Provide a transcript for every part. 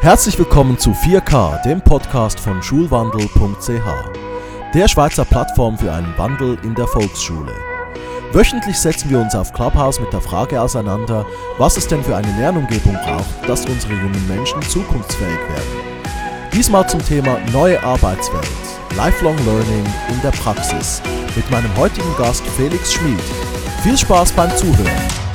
Herzlich willkommen zu 4K, dem Podcast von schulwandel.ch, der Schweizer Plattform für einen Wandel in der Volksschule. Wöchentlich setzen wir uns auf Clubhouse mit der Frage auseinander, was es denn für eine Lernumgebung braucht, dass unsere jungen Menschen zukunftsfähig werden. Diesmal zum Thema neue Arbeitswelt, Lifelong Learning in der Praxis, mit meinem heutigen Gast Felix Schmid. Viel Spaß beim Zuhören!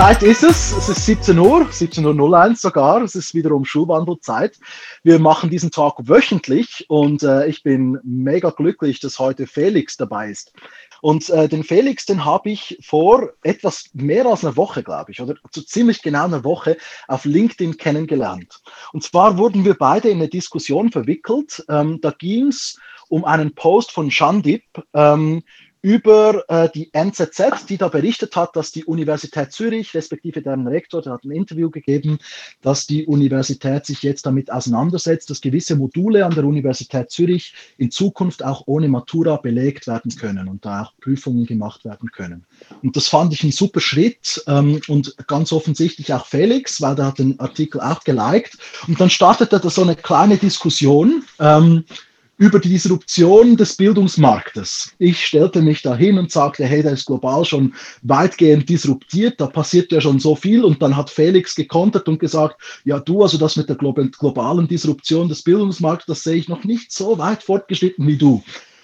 Zeit ist es. Es ist 17 Uhr, 17.01 Uhr sogar. Es ist wiederum Schulwandelzeit. Wir machen diesen Talk wöchentlich und äh, ich bin mega glücklich, dass heute Felix dabei ist. Und äh, den Felix, den habe ich vor etwas mehr als einer Woche, glaube ich, oder so ziemlich genau einer Woche auf LinkedIn kennengelernt. Und zwar wurden wir beide in eine Diskussion verwickelt. Ähm, da ging es um einen Post von Shandip ähm, über äh, die NZZ, die da berichtet hat, dass die Universität Zürich, respektive deren Rektor, der hat ein Interview gegeben, dass die Universität sich jetzt damit auseinandersetzt, dass gewisse Module an der Universität Zürich in Zukunft auch ohne Matura belegt werden können und da auch Prüfungen gemacht werden können. Und das fand ich ein super Schritt ähm, und ganz offensichtlich auch Felix, weil der hat den Artikel auch geliked. Und dann startete da so eine kleine Diskussion. Ähm, über die Disruption des Bildungsmarktes. Ich stellte mich da hin und sagte, hey, der ist global schon weitgehend disruptiert, da passiert ja schon so viel. Und dann hat Felix gekontert und gesagt, ja du, also das mit der globalen Disruption des Bildungsmarktes, das sehe ich noch nicht so weit fortgeschritten wie du.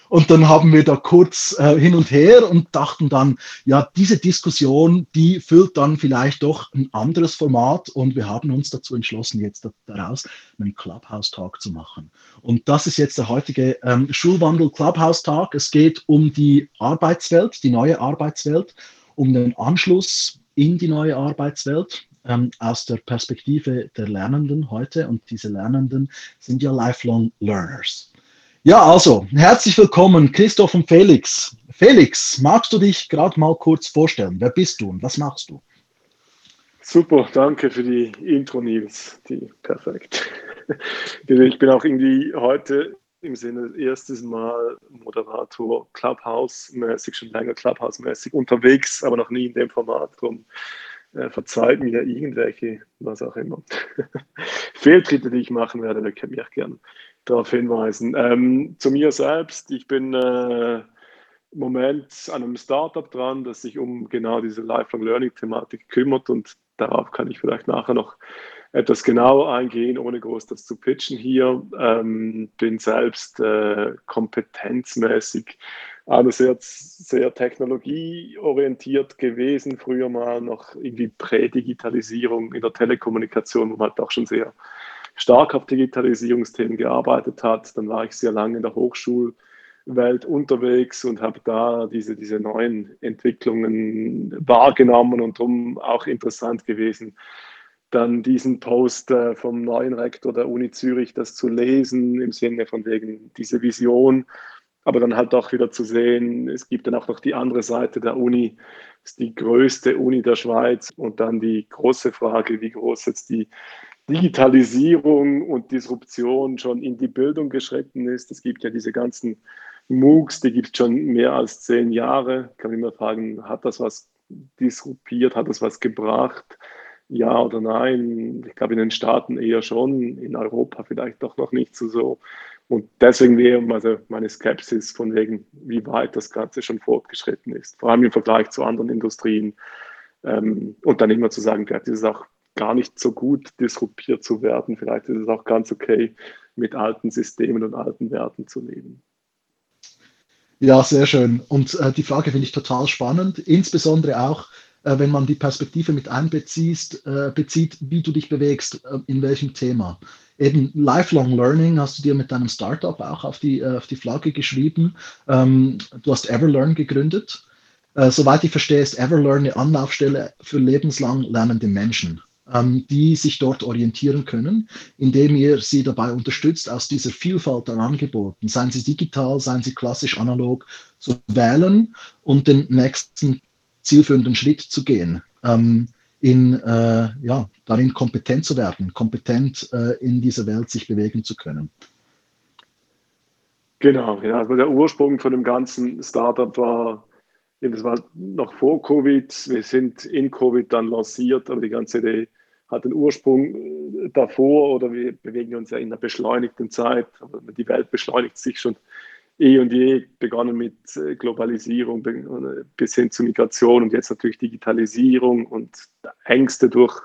Und dann haben wir da kurz äh, hin und her und dachten dann, ja, diese Diskussion, die füllt dann vielleicht doch ein anderes Format und wir haben uns dazu entschlossen, jetzt daraus einen Clubhouse-Talk zu machen. Und das ist jetzt der heutige ähm, Schulwandel Clubhouse-Talk. Es geht um die Arbeitswelt, die neue Arbeitswelt, um den Anschluss in die neue Arbeitswelt ähm, aus der Perspektive der Lernenden heute. Und diese Lernenden sind ja lifelong Learners. Ja, also, herzlich willkommen, Christoph und Felix. Felix, magst du dich gerade mal kurz vorstellen? Wer bist du und was machst du? Super, danke für die Intro, Nils. Die, perfekt. Ich bin auch irgendwie heute im Sinne erstes Mal Moderator Clubhouse-mäßig, schon länger Clubhouse-mäßig unterwegs, aber noch nie in dem Format. Darum äh, verzeiht mir irgendwelche, was auch immer. Fehltritte, die ich machen werde, da kann ich auch gern darauf hinweisen. Ähm, zu mir selbst, ich bin äh, im Moment an einem Startup dran, das sich um genau diese Lifelong Learning-Thematik kümmert und darauf kann ich vielleicht nachher noch etwas genauer eingehen, ohne groß das zu pitchen hier. Ähm, bin selbst äh, kompetenzmäßig einerseits sehr technologieorientiert gewesen, früher mal noch irgendwie Prädigitalisierung in der Telekommunikation, wo man halt auch schon sehr stark auf Digitalisierungsthemen gearbeitet hat. Dann war ich sehr lange in der Hochschulwelt unterwegs und habe da diese, diese neuen Entwicklungen wahrgenommen und darum auch interessant gewesen, dann diesen Post äh, vom neuen Rektor der Uni Zürich, das zu lesen, im Sinne von wegen diese Vision, aber dann halt auch wieder zu sehen, es gibt dann auch noch die andere Seite der Uni, ist die größte Uni der Schweiz und dann die große Frage, wie groß jetzt die Digitalisierung und Disruption schon in die Bildung geschritten ist. Es gibt ja diese ganzen MOOCs, die gibt es schon mehr als zehn Jahre. Ich kann mich mal fragen, hat das was disruptiert, hat das was gebracht? Ja oder nein? Ich glaube, in den Staaten eher schon, in Europa vielleicht doch noch nicht so. so. Und deswegen wäre also meine Skepsis von wegen, wie weit das Ganze schon fortgeschritten ist, vor allem im Vergleich zu anderen Industrien. Ähm, und dann immer zu sagen, vielleicht ist es auch gar nicht so gut disruptiert zu werden. Vielleicht ist es auch ganz okay, mit alten Systemen und alten Werten zu leben. Ja, sehr schön. Und äh, die Frage finde ich total spannend, insbesondere auch, äh, wenn man die Perspektive mit einbezieht, äh, bezieht, wie du dich bewegst, äh, in welchem Thema. Eben Lifelong Learning hast du dir mit deinem Startup auch auf die, äh, auf die Flagge geschrieben. Ähm, du hast Everlearn gegründet. Äh, soweit ich verstehe, ist Everlearn eine Anlaufstelle für lebenslang lernende Menschen die sich dort orientieren können, indem ihr sie dabei unterstützt, aus dieser Vielfalt an Angeboten, seien sie digital, seien sie klassisch analog, zu wählen und den nächsten zielführenden Schritt zu gehen. Ähm, in, äh, ja, darin kompetent zu werden, kompetent äh, in dieser Welt sich bewegen zu können. Genau, ja. Also der Ursprung von dem ganzen Startup war, das war noch vor Covid. Wir sind in Covid dann lanciert, aber die ganze Idee hat den Ursprung äh, davor oder wir bewegen uns ja in einer beschleunigten Zeit. Die Welt beschleunigt sich schon eh und je, begonnen mit äh, Globalisierung äh, bis hin zu Migration und jetzt natürlich Digitalisierung und Ängste durch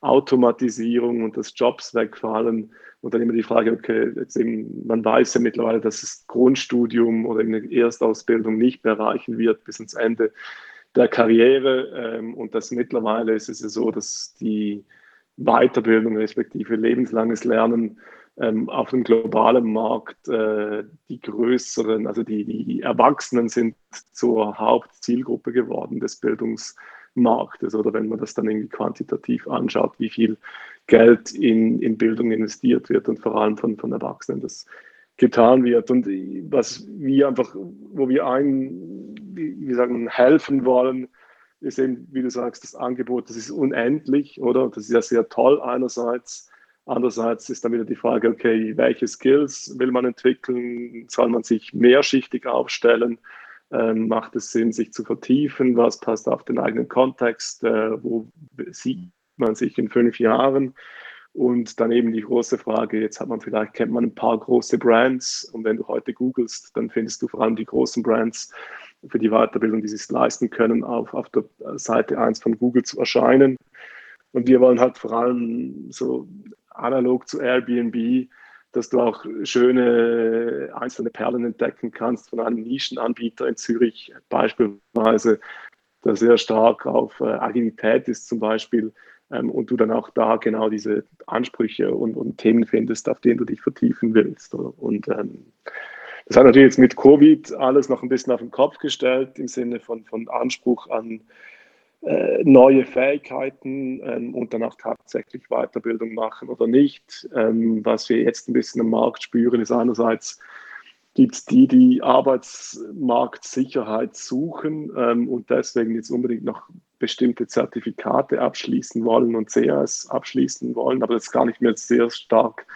Automatisierung und dass Jobs wegfallen. Und dann immer die Frage, okay, jetzt eben, man weiß ja mittlerweile, dass das Grundstudium oder eine Erstausbildung nicht mehr reichen wird bis ins Ende der Karriere. Ähm, und das mittlerweile ist es ja so, dass die Weiterbildung respektive lebenslanges Lernen ähm, auf dem globalen Markt äh, die größeren, also die, die Erwachsenen sind zur Hauptzielgruppe geworden des Bildungsmarktes oder wenn man das dann irgendwie quantitativ anschaut, wie viel Geld in, in Bildung investiert wird und vor allem von, von Erwachsenen das getan wird. Und was wir einfach, wo wir ein, wie sagen, helfen wollen, ist eben, wie du sagst, das Angebot, das ist unendlich, oder? Das ist ja sehr toll einerseits. Andererseits ist dann wieder die Frage, okay, welche Skills will man entwickeln? Soll man sich mehrschichtig aufstellen? Ähm, macht es Sinn, sich zu vertiefen? Was passt auf den eigenen Kontext? Äh, wo sieht man sich in fünf Jahren? Und dann eben die große Frage, jetzt hat man vielleicht, kennt man ein paar große Brands und wenn du heute googelst, dann findest du vor allem die großen Brands für die Weiterbildung, die sich leisten können, auf, auf der Seite 1 von Google zu erscheinen. Und wir wollen halt vor allem so analog zu Airbnb, dass du auch schöne einzelne Perlen entdecken kannst von einem Nischenanbieter in Zürich beispielsweise, der sehr stark auf äh, Agilität ist zum Beispiel ähm, und du dann auch da genau diese Ansprüche und, und Themen findest, auf denen du dich vertiefen willst. Und ähm, das hat natürlich jetzt mit Covid alles noch ein bisschen auf den Kopf gestellt im Sinne von, von Anspruch an äh, neue Fähigkeiten ähm, und dann auch tatsächlich Weiterbildung machen oder nicht. Ähm, was wir jetzt ein bisschen am Markt spüren, ist einerseits gibt es die, die Arbeitsmarktsicherheit suchen ähm, und deswegen jetzt unbedingt noch bestimmte Zertifikate abschließen wollen und CS abschließen wollen, aber das gar nicht mehr sehr stark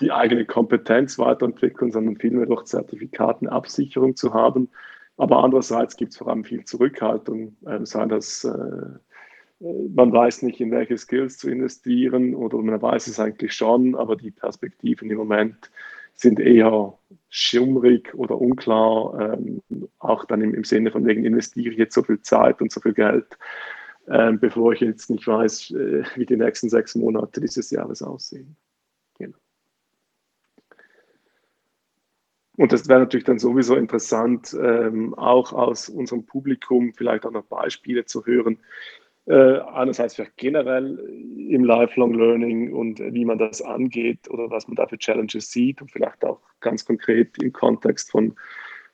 die eigene Kompetenz weiterentwickeln, sondern vielmehr durch Zertifikatenabsicherung zu haben. Aber andererseits gibt es vor allem viel Zurückhaltung, äh, sei das, äh, äh, man weiß nicht, in welche Skills zu investieren oder man weiß es eigentlich schon, aber die Perspektiven im Moment sind eher schummrig oder unklar, ähm, auch dann im, im, Sinne von wegen investiere ich jetzt so viel Zeit und so viel Geld, ähm, bevor ich jetzt nicht weiß, äh, wie die nächsten sechs Monate dieses Jahres aussehen. Und das wäre natürlich dann sowieso interessant, ähm, auch aus unserem Publikum vielleicht auch noch Beispiele zu hören. Äh, einerseits vielleicht generell im Lifelong Learning und wie man das angeht oder was man da für Challenges sieht und vielleicht auch ganz konkret im Kontext von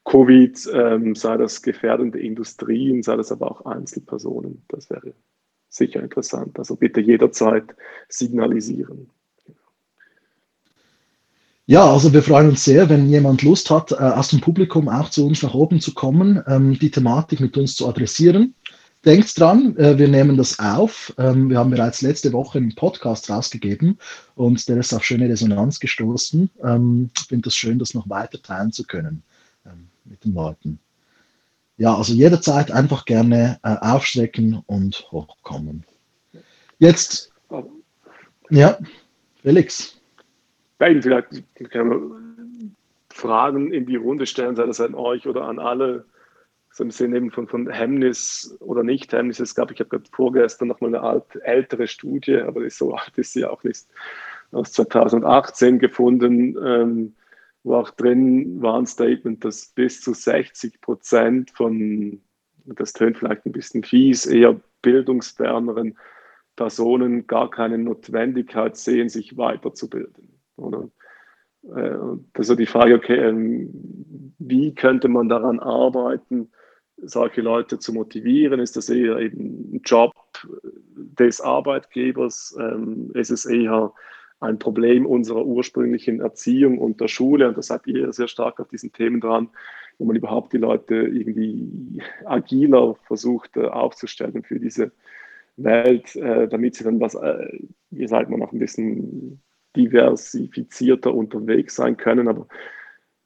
Covid, ähm, sei das gefährdende Industrien, sei das aber auch Einzelpersonen. Das wäre sicher interessant. Also bitte jederzeit signalisieren. Ja, also wir freuen uns sehr, wenn jemand Lust hat, äh, aus dem Publikum auch zu uns nach oben zu kommen, ähm, die Thematik mit uns zu adressieren. Denkt dran, äh, wir nehmen das auf. Ähm, wir haben bereits letzte Woche einen Podcast rausgegeben und der ist auf schöne Resonanz gestoßen. Ähm, ich finde es schön, das noch weiter teilen zu können ähm, mit den Leuten. Ja, also jederzeit einfach gerne äh, aufstrecken und hochkommen. Jetzt, ja, Felix. Nein, vielleicht kann man Fragen in die Runde stellen, sei das an euch oder an alle, so im Sinne eben von, von Hemmnis oder Nicht-Hemmnis. Es gab, ich habe gerade vorgestern noch mal eine alte, ältere Studie, aber so alt ist sie auch nicht, aus 2018 gefunden, ähm, wo auch drin war ein Statement, dass bis zu 60 Prozent von, das tönt vielleicht ein bisschen fies, eher bildungsferneren Personen gar keine Notwendigkeit sehen, sich weiterzubilden. Oder? Äh, das die Frage, okay, ähm, wie könnte man daran arbeiten, solche Leute zu motivieren? Ist das eher eben ein Job des Arbeitgebers? Ähm, ist es eher ein Problem unserer ursprünglichen Erziehung und der Schule? Und das seid ihr sehr stark auf diesen Themen dran, wo man überhaupt die Leute irgendwie agiler versucht äh, aufzustellen für diese Welt, äh, damit sie dann was, ihr seid mal noch ein bisschen diversifizierter unterwegs sein können. Aber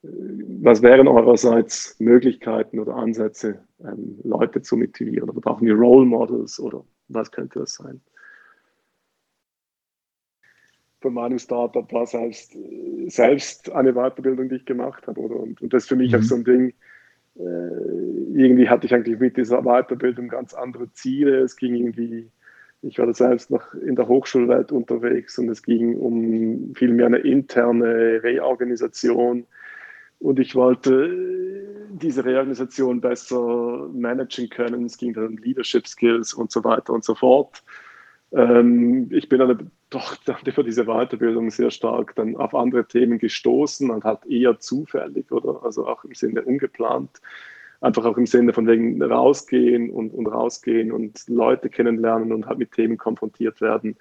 was wären eurerseits Möglichkeiten oder Ansätze, ähm, Leute zu motivieren? Oder brauchen wir Role Models oder was könnte das sein? Von meinem Startup war selbst, selbst eine Weiterbildung, die ich gemacht habe. Oder? Und, und das ist für mich mhm. auch so ein Ding. Äh, irgendwie hatte ich eigentlich mit dieser Weiterbildung ganz andere Ziele. Es ging irgendwie ich war da selbst noch in der Hochschulwelt unterwegs und es ging um vielmehr eine interne Reorganisation. Und ich wollte diese Reorganisation besser managen können. Es ging dann um Leadership Skills und so weiter und so fort. Ähm, ich bin dann doch über diese Weiterbildung sehr stark dann auf andere Themen gestoßen und halt eher zufällig oder also auch im Sinne ungeplant einfach auch im Sinne von wegen rausgehen und, und rausgehen und Leute kennenlernen und halt mit Themen konfrontiert werden,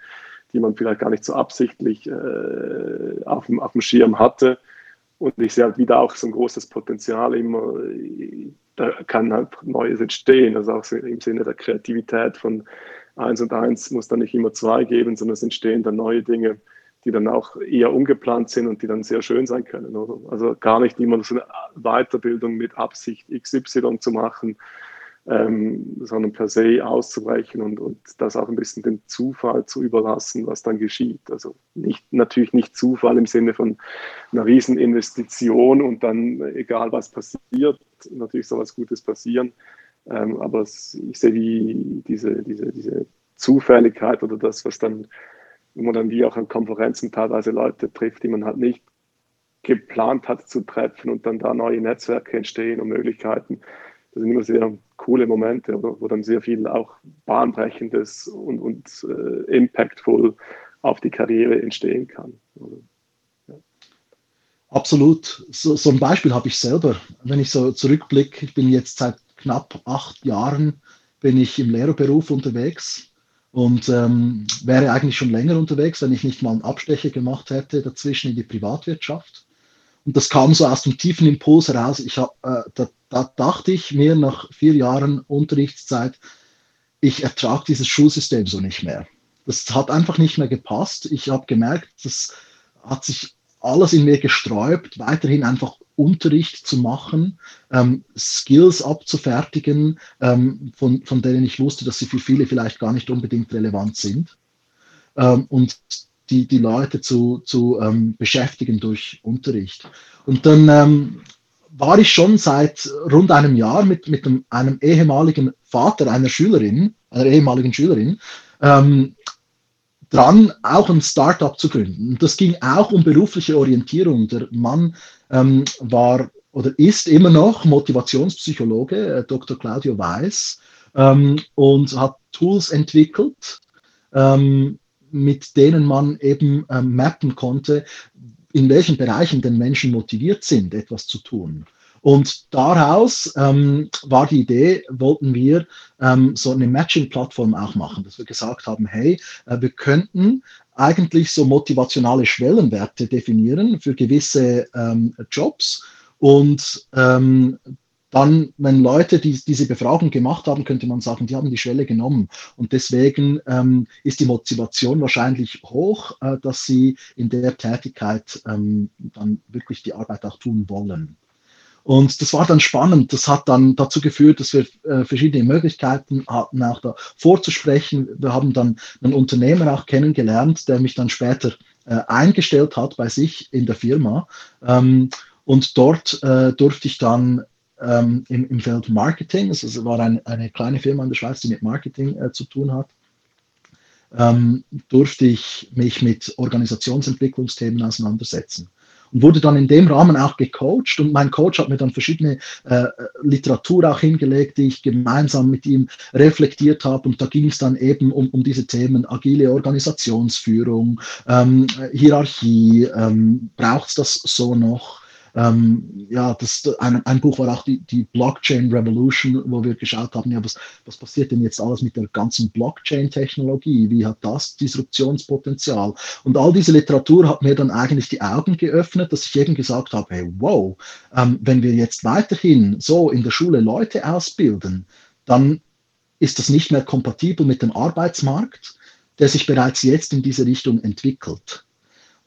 die man vielleicht gar nicht so absichtlich äh, auf, dem, auf dem Schirm hatte. Und ich sehe halt wieder auch so ein großes Potenzial immer, da kann halt Neues entstehen, also auch im Sinne der Kreativität von eins und eins muss dann nicht immer zwei geben, sondern es entstehen dann neue Dinge die dann auch eher ungeplant sind und die dann sehr schön sein können. Oder? Also gar nicht immer so eine Weiterbildung mit Absicht XY zu machen, ähm, sondern per se auszubrechen und, und das auch ein bisschen dem Zufall zu überlassen, was dann geschieht. Also nicht, natürlich nicht Zufall im Sinne von einer Rieseninvestition und dann, egal was passiert, natürlich soll was Gutes passieren. Ähm, aber es, ich sehe die, diese, diese, diese Zufälligkeit oder das, was dann wo man dann wie auch an Konferenzen teilweise Leute trifft, die man halt nicht geplant hat zu treffen und dann da neue Netzwerke entstehen und Möglichkeiten. Das sind immer sehr coole Momente, wo dann sehr viel auch bahnbrechendes und, und äh, impactful auf die Karriere entstehen kann. Ja. Absolut. So, so ein Beispiel habe ich selber. Wenn ich so zurückblicke, ich bin jetzt seit knapp acht Jahren bin ich im Lehrerberuf unterwegs und ähm, wäre eigentlich schon länger unterwegs, wenn ich nicht mal einen Abstecher gemacht hätte dazwischen in die Privatwirtschaft. Und das kam so aus dem tiefen Impuls heraus. Ich hab, äh, da, da, dachte ich mir nach vier Jahren Unterrichtszeit, ich ertrage dieses Schulsystem so nicht mehr. Das hat einfach nicht mehr gepasst. Ich habe gemerkt, das hat sich alles in mir gesträubt, weiterhin einfach Unterricht zu machen, ähm, Skills abzufertigen, ähm, von, von denen ich wusste, dass sie für viele vielleicht gar nicht unbedingt relevant sind. Ähm, und die, die Leute zu, zu ähm, beschäftigen durch Unterricht. Und dann ähm, war ich schon seit rund einem Jahr mit, mit einem, einem ehemaligen Vater einer Schülerin, einer ehemaligen Schülerin, ähm, dran, auch ein Startup zu gründen. Das ging auch um berufliche Orientierung. Der Mann ähm, war oder ist immer noch Motivationspsychologe, äh, Dr. Claudio Weiß, ähm, und hat Tools entwickelt, ähm, mit denen man eben ähm, mappen konnte, in welchen Bereichen denn Menschen motiviert sind, etwas zu tun. Und daraus ähm, war die Idee, wollten wir ähm, so eine Matching-Plattform auch machen, dass wir gesagt haben, hey, äh, wir könnten eigentlich so motivationale Schwellenwerte definieren für gewisse ähm, Jobs und ähm, dann, wenn Leute die, diese Befragung gemacht haben, könnte man sagen, die haben die Schwelle genommen. Und deswegen ähm, ist die Motivation wahrscheinlich hoch, äh, dass sie in der Tätigkeit ähm, dann wirklich die Arbeit auch tun wollen. Und das war dann spannend. Das hat dann dazu geführt, dass wir äh, verschiedene Möglichkeiten hatten, auch da vorzusprechen. Wir haben dann einen Unternehmer auch kennengelernt, der mich dann später äh, eingestellt hat bei sich in der Firma. Ähm, und dort äh, durfte ich dann ähm, im, im, Feld Marketing, es war ein, eine kleine Firma in der Schweiz, die mit Marketing äh, zu tun hat, ähm, durfte ich mich mit Organisationsentwicklungsthemen auseinandersetzen und wurde dann in dem Rahmen auch gecoacht. Und mein Coach hat mir dann verschiedene äh, Literatur auch hingelegt, die ich gemeinsam mit ihm reflektiert habe. Und da ging es dann eben um, um diese Themen agile Organisationsführung, ähm, Hierarchie, ähm, braucht es das so noch? Ähm, ja, das, ein, ein, Buch war auch die, die, Blockchain Revolution, wo wir geschaut haben, ja, was, was passiert denn jetzt alles mit der ganzen Blockchain-Technologie? Wie hat das Disruptionspotenzial? Und all diese Literatur hat mir dann eigentlich die Augen geöffnet, dass ich eben gesagt habe, hey, wow, ähm, wenn wir jetzt weiterhin so in der Schule Leute ausbilden, dann ist das nicht mehr kompatibel mit dem Arbeitsmarkt, der sich bereits jetzt in diese Richtung entwickelt.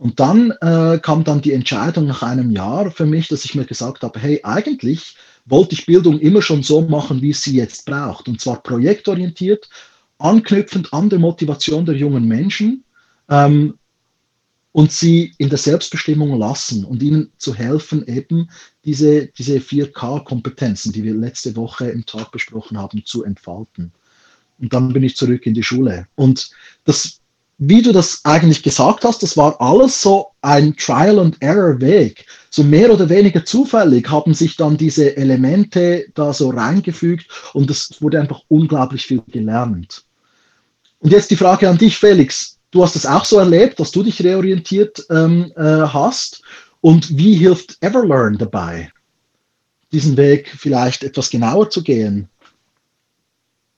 Und dann äh, kam dann die Entscheidung nach einem Jahr für mich, dass ich mir gesagt habe, hey, eigentlich wollte ich Bildung immer schon so machen, wie es sie jetzt braucht. Und zwar projektorientiert, anknüpfend an der Motivation der jungen Menschen ähm, und sie in der Selbstbestimmung lassen und ihnen zu helfen, eben diese, diese 4K-Kompetenzen, die wir letzte Woche im Tag besprochen haben, zu entfalten. Und dann bin ich zurück in die Schule. Und das, wie du das eigentlich gesagt hast, das war alles so ein Trial-and-Error-Weg. So mehr oder weniger zufällig haben sich dann diese Elemente da so reingefügt und es wurde einfach unglaublich viel gelernt. Und jetzt die Frage an dich, Felix. Du hast es auch so erlebt, dass du dich reorientiert ähm, äh, hast. Und wie hilft Everlearn dabei, diesen Weg vielleicht etwas genauer zu gehen?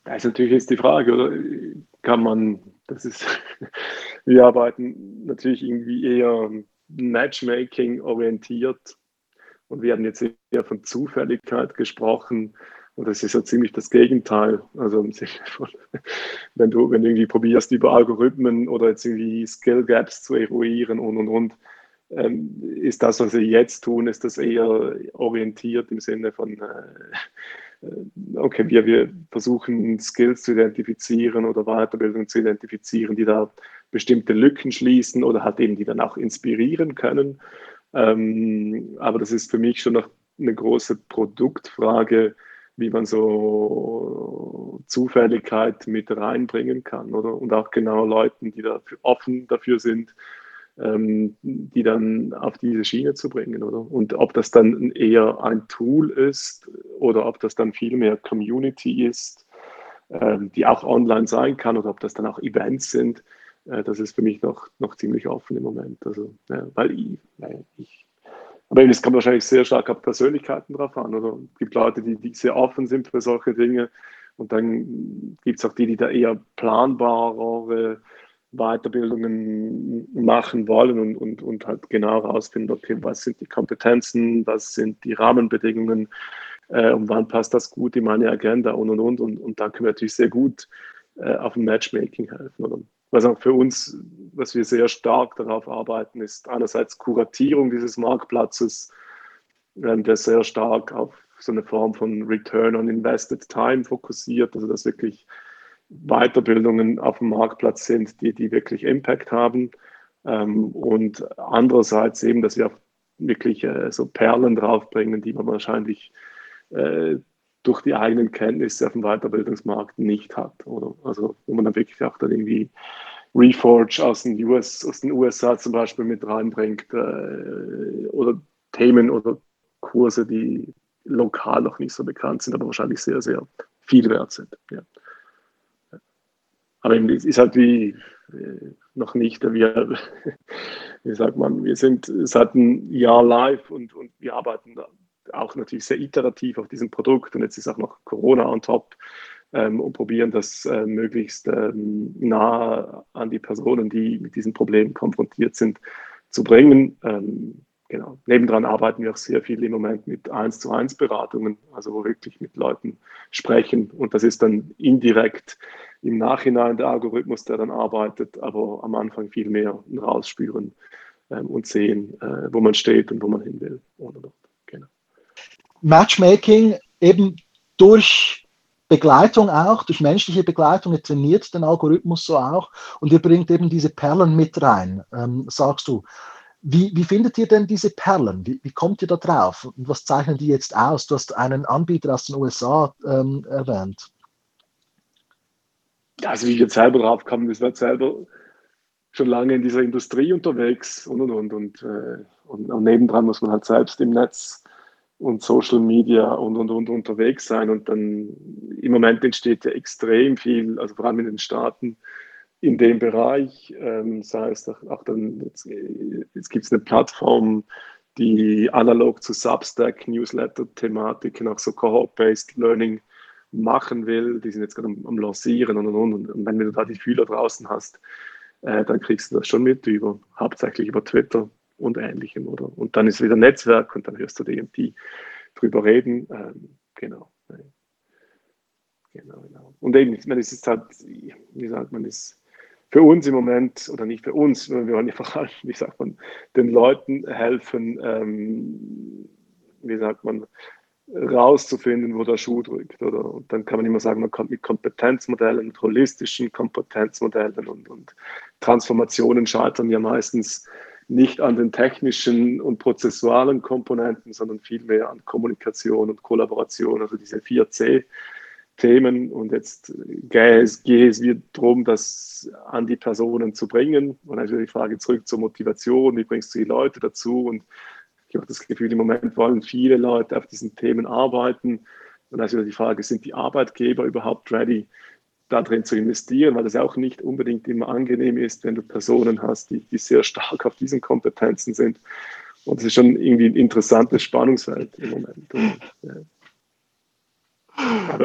Das ist natürlich jetzt die Frage, oder kann man, das ist, wir arbeiten natürlich irgendwie eher Matchmaking orientiert und wir haben jetzt eher von Zufälligkeit gesprochen. Und das ist ja ziemlich das Gegenteil. Also im Sinne von, wenn du, wenn du irgendwie probierst, über Algorithmen oder jetzt irgendwie Skill Gaps zu eruieren und und und, ähm, ist das, was wir jetzt tun, ist das eher orientiert im Sinne von, äh, okay, wir, wir versuchen Skills zu identifizieren oder Weiterbildung zu identifizieren, die da bestimmte Lücken schließen oder halt eben die dann auch inspirieren können. Ähm, aber das ist für mich schon noch eine große Produktfrage, wie man so Zufälligkeit mit reinbringen kann, oder? Und auch genau Leuten, die da offen dafür sind, ähm, die dann auf diese Schiene zu bringen, oder? Und ob das dann eher ein Tool ist oder ob das dann vielmehr Community ist, ähm, die auch online sein kann oder ob das dann auch Events sind, äh, das ist für mich noch, noch ziemlich offen im Moment. Also, ja, weil ich, ich aber es kommt wahrscheinlich sehr stark auf Persönlichkeiten drauf an. Oder es gibt Leute, die, die sehr offen sind für solche Dinge. Und dann gibt es auch die, die da eher planbarere Weiterbildungen machen wollen und, und, und halt genau herausfinden, okay, was sind die Kompetenzen, was sind die Rahmenbedingungen äh, und wann passt das gut in meine Agenda und und und. Und, und da können wir natürlich sehr gut äh, auf dem Matchmaking helfen. Oder? was auch für uns, was wir sehr stark darauf arbeiten, ist einerseits Kuratierung dieses Marktplatzes, ähm, der sehr stark auf so eine Form von Return on Invested Time fokussiert, also dass wirklich Weiterbildungen auf dem Marktplatz sind, die, die wirklich Impact haben. Ähm, und andererseits eben, dass wir auch wirklich äh, so Perlen draufbringen, die man wahrscheinlich äh, durch die eigenen Kenntnisse auf dem Weiterbildungsmarkt nicht hat. Oder? Also wo man dann wirklich auch dann irgendwie Reforge aus den, US, aus den USA zum Beispiel mit reinbringt äh, oder Themen oder Kurse, die lokal noch nicht so bekannt sind, aber wahrscheinlich sehr, sehr viel wert sind. Ja. Aber es ist halt wie äh, noch nicht, wir, wie sagt man, wir sind seit einem Jahr live und, und wir arbeiten auch natürlich sehr iterativ auf diesem Produkt und jetzt ist auch noch Corona on top ähm, und probieren das äh, möglichst ähm, nah an die Personen, die mit diesem Problem konfrontiert sind, zu bringen. Ähm, genau. Nebendran arbeiten wir auch sehr viel im Moment mit 1 zu 1 Beratungen, also wo wirklich mit Leuten sprechen und das ist dann indirekt im Nachhinein der Algorithmus, der dann arbeitet, aber am Anfang viel mehr rausspüren ähm, und sehen, äh, wo man steht und wo man hin will. Oder, Matchmaking eben durch Begleitung auch, durch menschliche Begleitung, er trainiert den Algorithmus so auch und ihr bringt eben diese Perlen mit rein, ähm, sagst du. Wie, wie, findet ihr denn diese Perlen? Wie, wie, kommt ihr da drauf? Und was zeichnen die jetzt aus? Du hast einen Anbieter aus den USA ähm, erwähnt. Also wie wir selber drauf kommen, wir sind selber schon lange in dieser Industrie unterwegs und und und und, äh, und, und nebendran muss man halt selbst im Netz und Social Media und, und, und unterwegs sein. Und dann im Moment entsteht ja extrem viel, also vor allem in den Staaten, in dem Bereich, ähm, sei es auch, dann, jetzt, jetzt gibt es eine Plattform, die analog zu Substack Newsletter-Thematiken, auch so Cohort-Based Learning machen will. Die sind jetzt gerade am, am Lancieren und, und, und. Und wenn du da die Fühler draußen hast, äh, dann kriegst du das schon mit über, hauptsächlich über Twitter und Ähnlichem, oder? Und dann ist wieder Netzwerk und dann hörst du die die drüber reden. Ähm, genau. Genau, genau. Und eben, ich meine, es ist halt, wie sagt man, es für uns im Moment, oder nicht für uns, wir wollen allem, wie sagt man, den Leuten helfen, ähm, wie sagt man, rauszufinden, wo der Schuh drückt. Oder? Und dann kann man immer sagen, man kommt mit Kompetenzmodellen, mit holistischen Kompetenzmodellen und, und Transformationen scheitern ja meistens nicht an den technischen und prozessualen Komponenten, sondern vielmehr an Kommunikation und Kollaboration, also diese 4C. Themen und jetzt gehe es, gehe es wieder darum, das an die Personen zu bringen. Und dann die Frage zurück zur Motivation, wie bringst du die Leute dazu? Und ich habe das Gefühl, im Moment wollen viele Leute auf diesen Themen arbeiten. Und dann ist wieder die Frage, sind die Arbeitgeber überhaupt ready, da drin zu investieren, weil das auch nicht unbedingt immer angenehm ist, wenn du Personen hast, die, die sehr stark auf diesen Kompetenzen sind. Und das ist schon irgendwie ein interessantes Spannungsfeld im Moment. Und, ja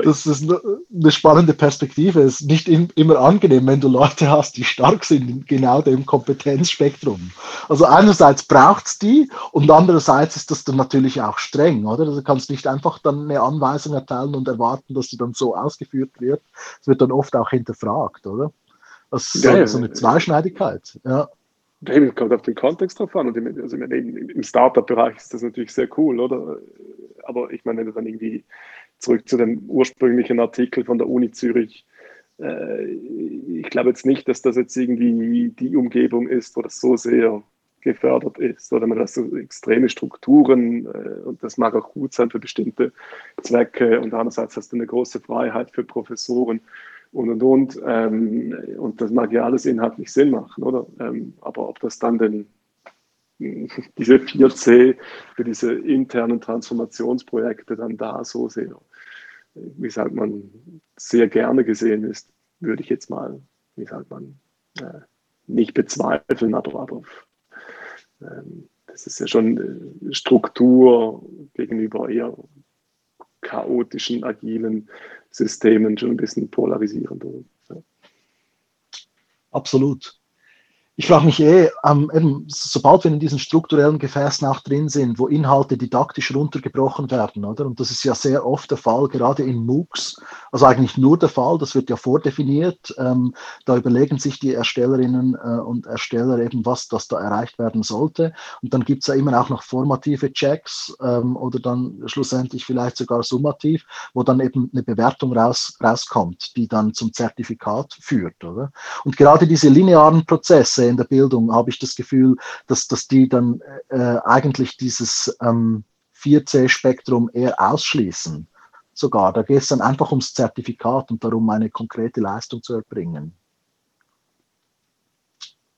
das ist eine spannende Perspektive. Es ist nicht immer angenehm, wenn du Leute hast, die stark sind in genau dem Kompetenzspektrum. Also einerseits braucht es die und andererseits ist das dann natürlich auch streng, oder? Also du kannst nicht einfach dann eine Anweisung erteilen und erwarten, dass sie dann so ausgeführt wird. Es wird dann oft auch hinterfragt, oder? Das ist ja, so eine Zweischneidigkeit. Ja. David kommt auf den Kontext drauf an. Und also im Startup-Bereich ist das natürlich sehr cool, oder? Aber ich meine, wenn du dann irgendwie zurück zu dem ursprünglichen Artikel von der Uni Zürich. Äh, ich glaube jetzt nicht, dass das jetzt irgendwie die Umgebung ist, wo das so sehr gefördert ist oder man das so extreme Strukturen äh, und das mag auch gut sein für bestimmte Zwecke und andererseits hast du eine große Freiheit für Professoren und und und ähm, und das mag ja alles inhaltlich Sinn machen, oder? Ähm, aber ob das dann den diese 4C für diese internen Transformationsprojekte dann da so sehr wie sagt man, sehr gerne gesehen ist, würde ich jetzt mal, wie sagt man, äh, nicht bezweifeln, aber, aber ähm, das ist ja schon äh, Struktur gegenüber eher chaotischen, agilen Systemen schon ein bisschen polarisierend. Ja. Absolut ich frage mich eh, ähm, eben, sobald wir in diesen strukturellen Gefäßen auch drin sind, wo Inhalte didaktisch runtergebrochen werden, oder? Und das ist ja sehr oft der Fall, gerade in MOOCs, also eigentlich nur der Fall, das wird ja vordefiniert. Ähm, da überlegen sich die Erstellerinnen äh, und Ersteller eben, was das da erreicht werden sollte. Und dann gibt es ja immer auch noch formative Checks ähm, oder dann schlussendlich vielleicht sogar summativ, wo dann eben eine Bewertung raus, rauskommt, die dann zum Zertifikat führt, oder? Und gerade diese linearen Prozesse, in der Bildung habe ich das Gefühl, dass, dass die dann äh, eigentlich dieses ähm, 4C-Spektrum eher ausschließen. Sogar, da geht es dann einfach ums Zertifikat und darum, eine konkrete Leistung zu erbringen.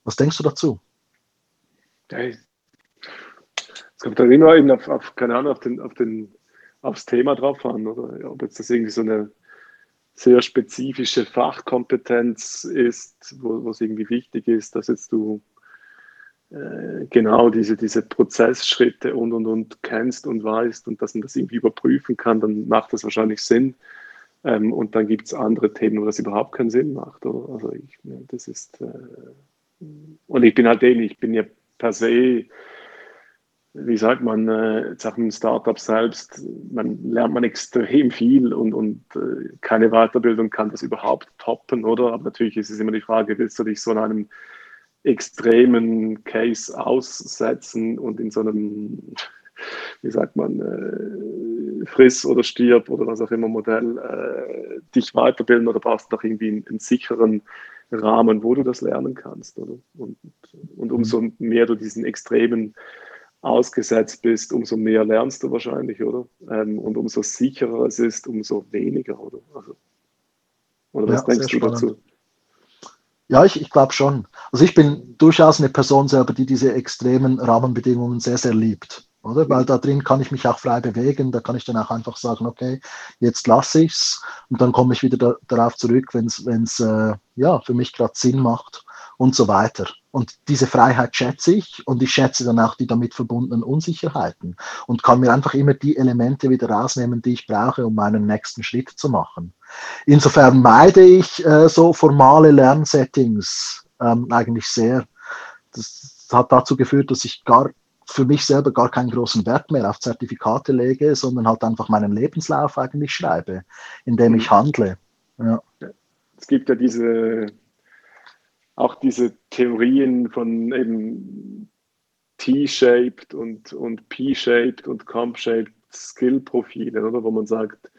Was denkst du dazu? es kommt dann immer eben auf, auf, keine Ahnung, auf den, auf den, aufs Thema drauf an, oder ob jetzt das irgendwie so eine sehr spezifische Fachkompetenz ist, wo, es irgendwie wichtig ist, dass jetzt du äh, genau diese, diese Prozessschritte und und und kennst und weißt und dass man das irgendwie überprüfen kann, dann macht das wahrscheinlich Sinn. Ähm, und dann gibt es andere Themen, wo das überhaupt keinen Sinn macht. Oder? Also ich, das ist äh, und ich bin halt ähnlich, ich bin ja per se wie sagt man, äh, jetzt auch im Startup selbst, man lernt man extrem viel und, und äh, keine Weiterbildung kann das überhaupt toppen, oder? Aber natürlich ist es immer die Frage, willst du dich so in einem extremen Case aussetzen und in so einem, wie sagt man, äh, friss oder stirb oder was auch immer Modell dich weiterbilden oder brauchst du noch irgendwie einen, einen sicheren Rahmen, wo du das lernen kannst, oder? Und, und umso mehr du diesen extremen ausgesetzt bist, umso mehr lernst du wahrscheinlich, oder? Ähm, und umso sicherer es ist, umso weniger, oder? Also, oder was ja, denkst du spannend. dazu? Ja, ich, ich glaube schon. Also ich bin durchaus eine Person selber, die diese extremen Rahmenbedingungen sehr, sehr liebt. Oder? Weil da drin kann ich mich auch frei bewegen, da kann ich dann auch einfach sagen, okay, jetzt lasse ich es und dann komme ich wieder da, darauf zurück, wenn es äh, ja, für mich gerade Sinn macht und so weiter. Und diese Freiheit schätze ich und ich schätze dann auch die damit verbundenen Unsicherheiten und kann mir einfach immer die Elemente wieder rausnehmen, die ich brauche, um meinen nächsten Schritt zu machen. Insofern meide ich äh, so formale Lernsettings ähm, eigentlich sehr. Das hat dazu geführt, dass ich gar für mich selber gar keinen großen Wert mehr auf Zertifikate lege, sondern halt einfach meinen Lebenslauf eigentlich schreibe, indem ich mhm. handle. Ja. Es gibt ja diese auch diese Theorien von eben T-shaped und, und P-shaped und Comp-shaped Skill-Profile, oder? Wo man sagt,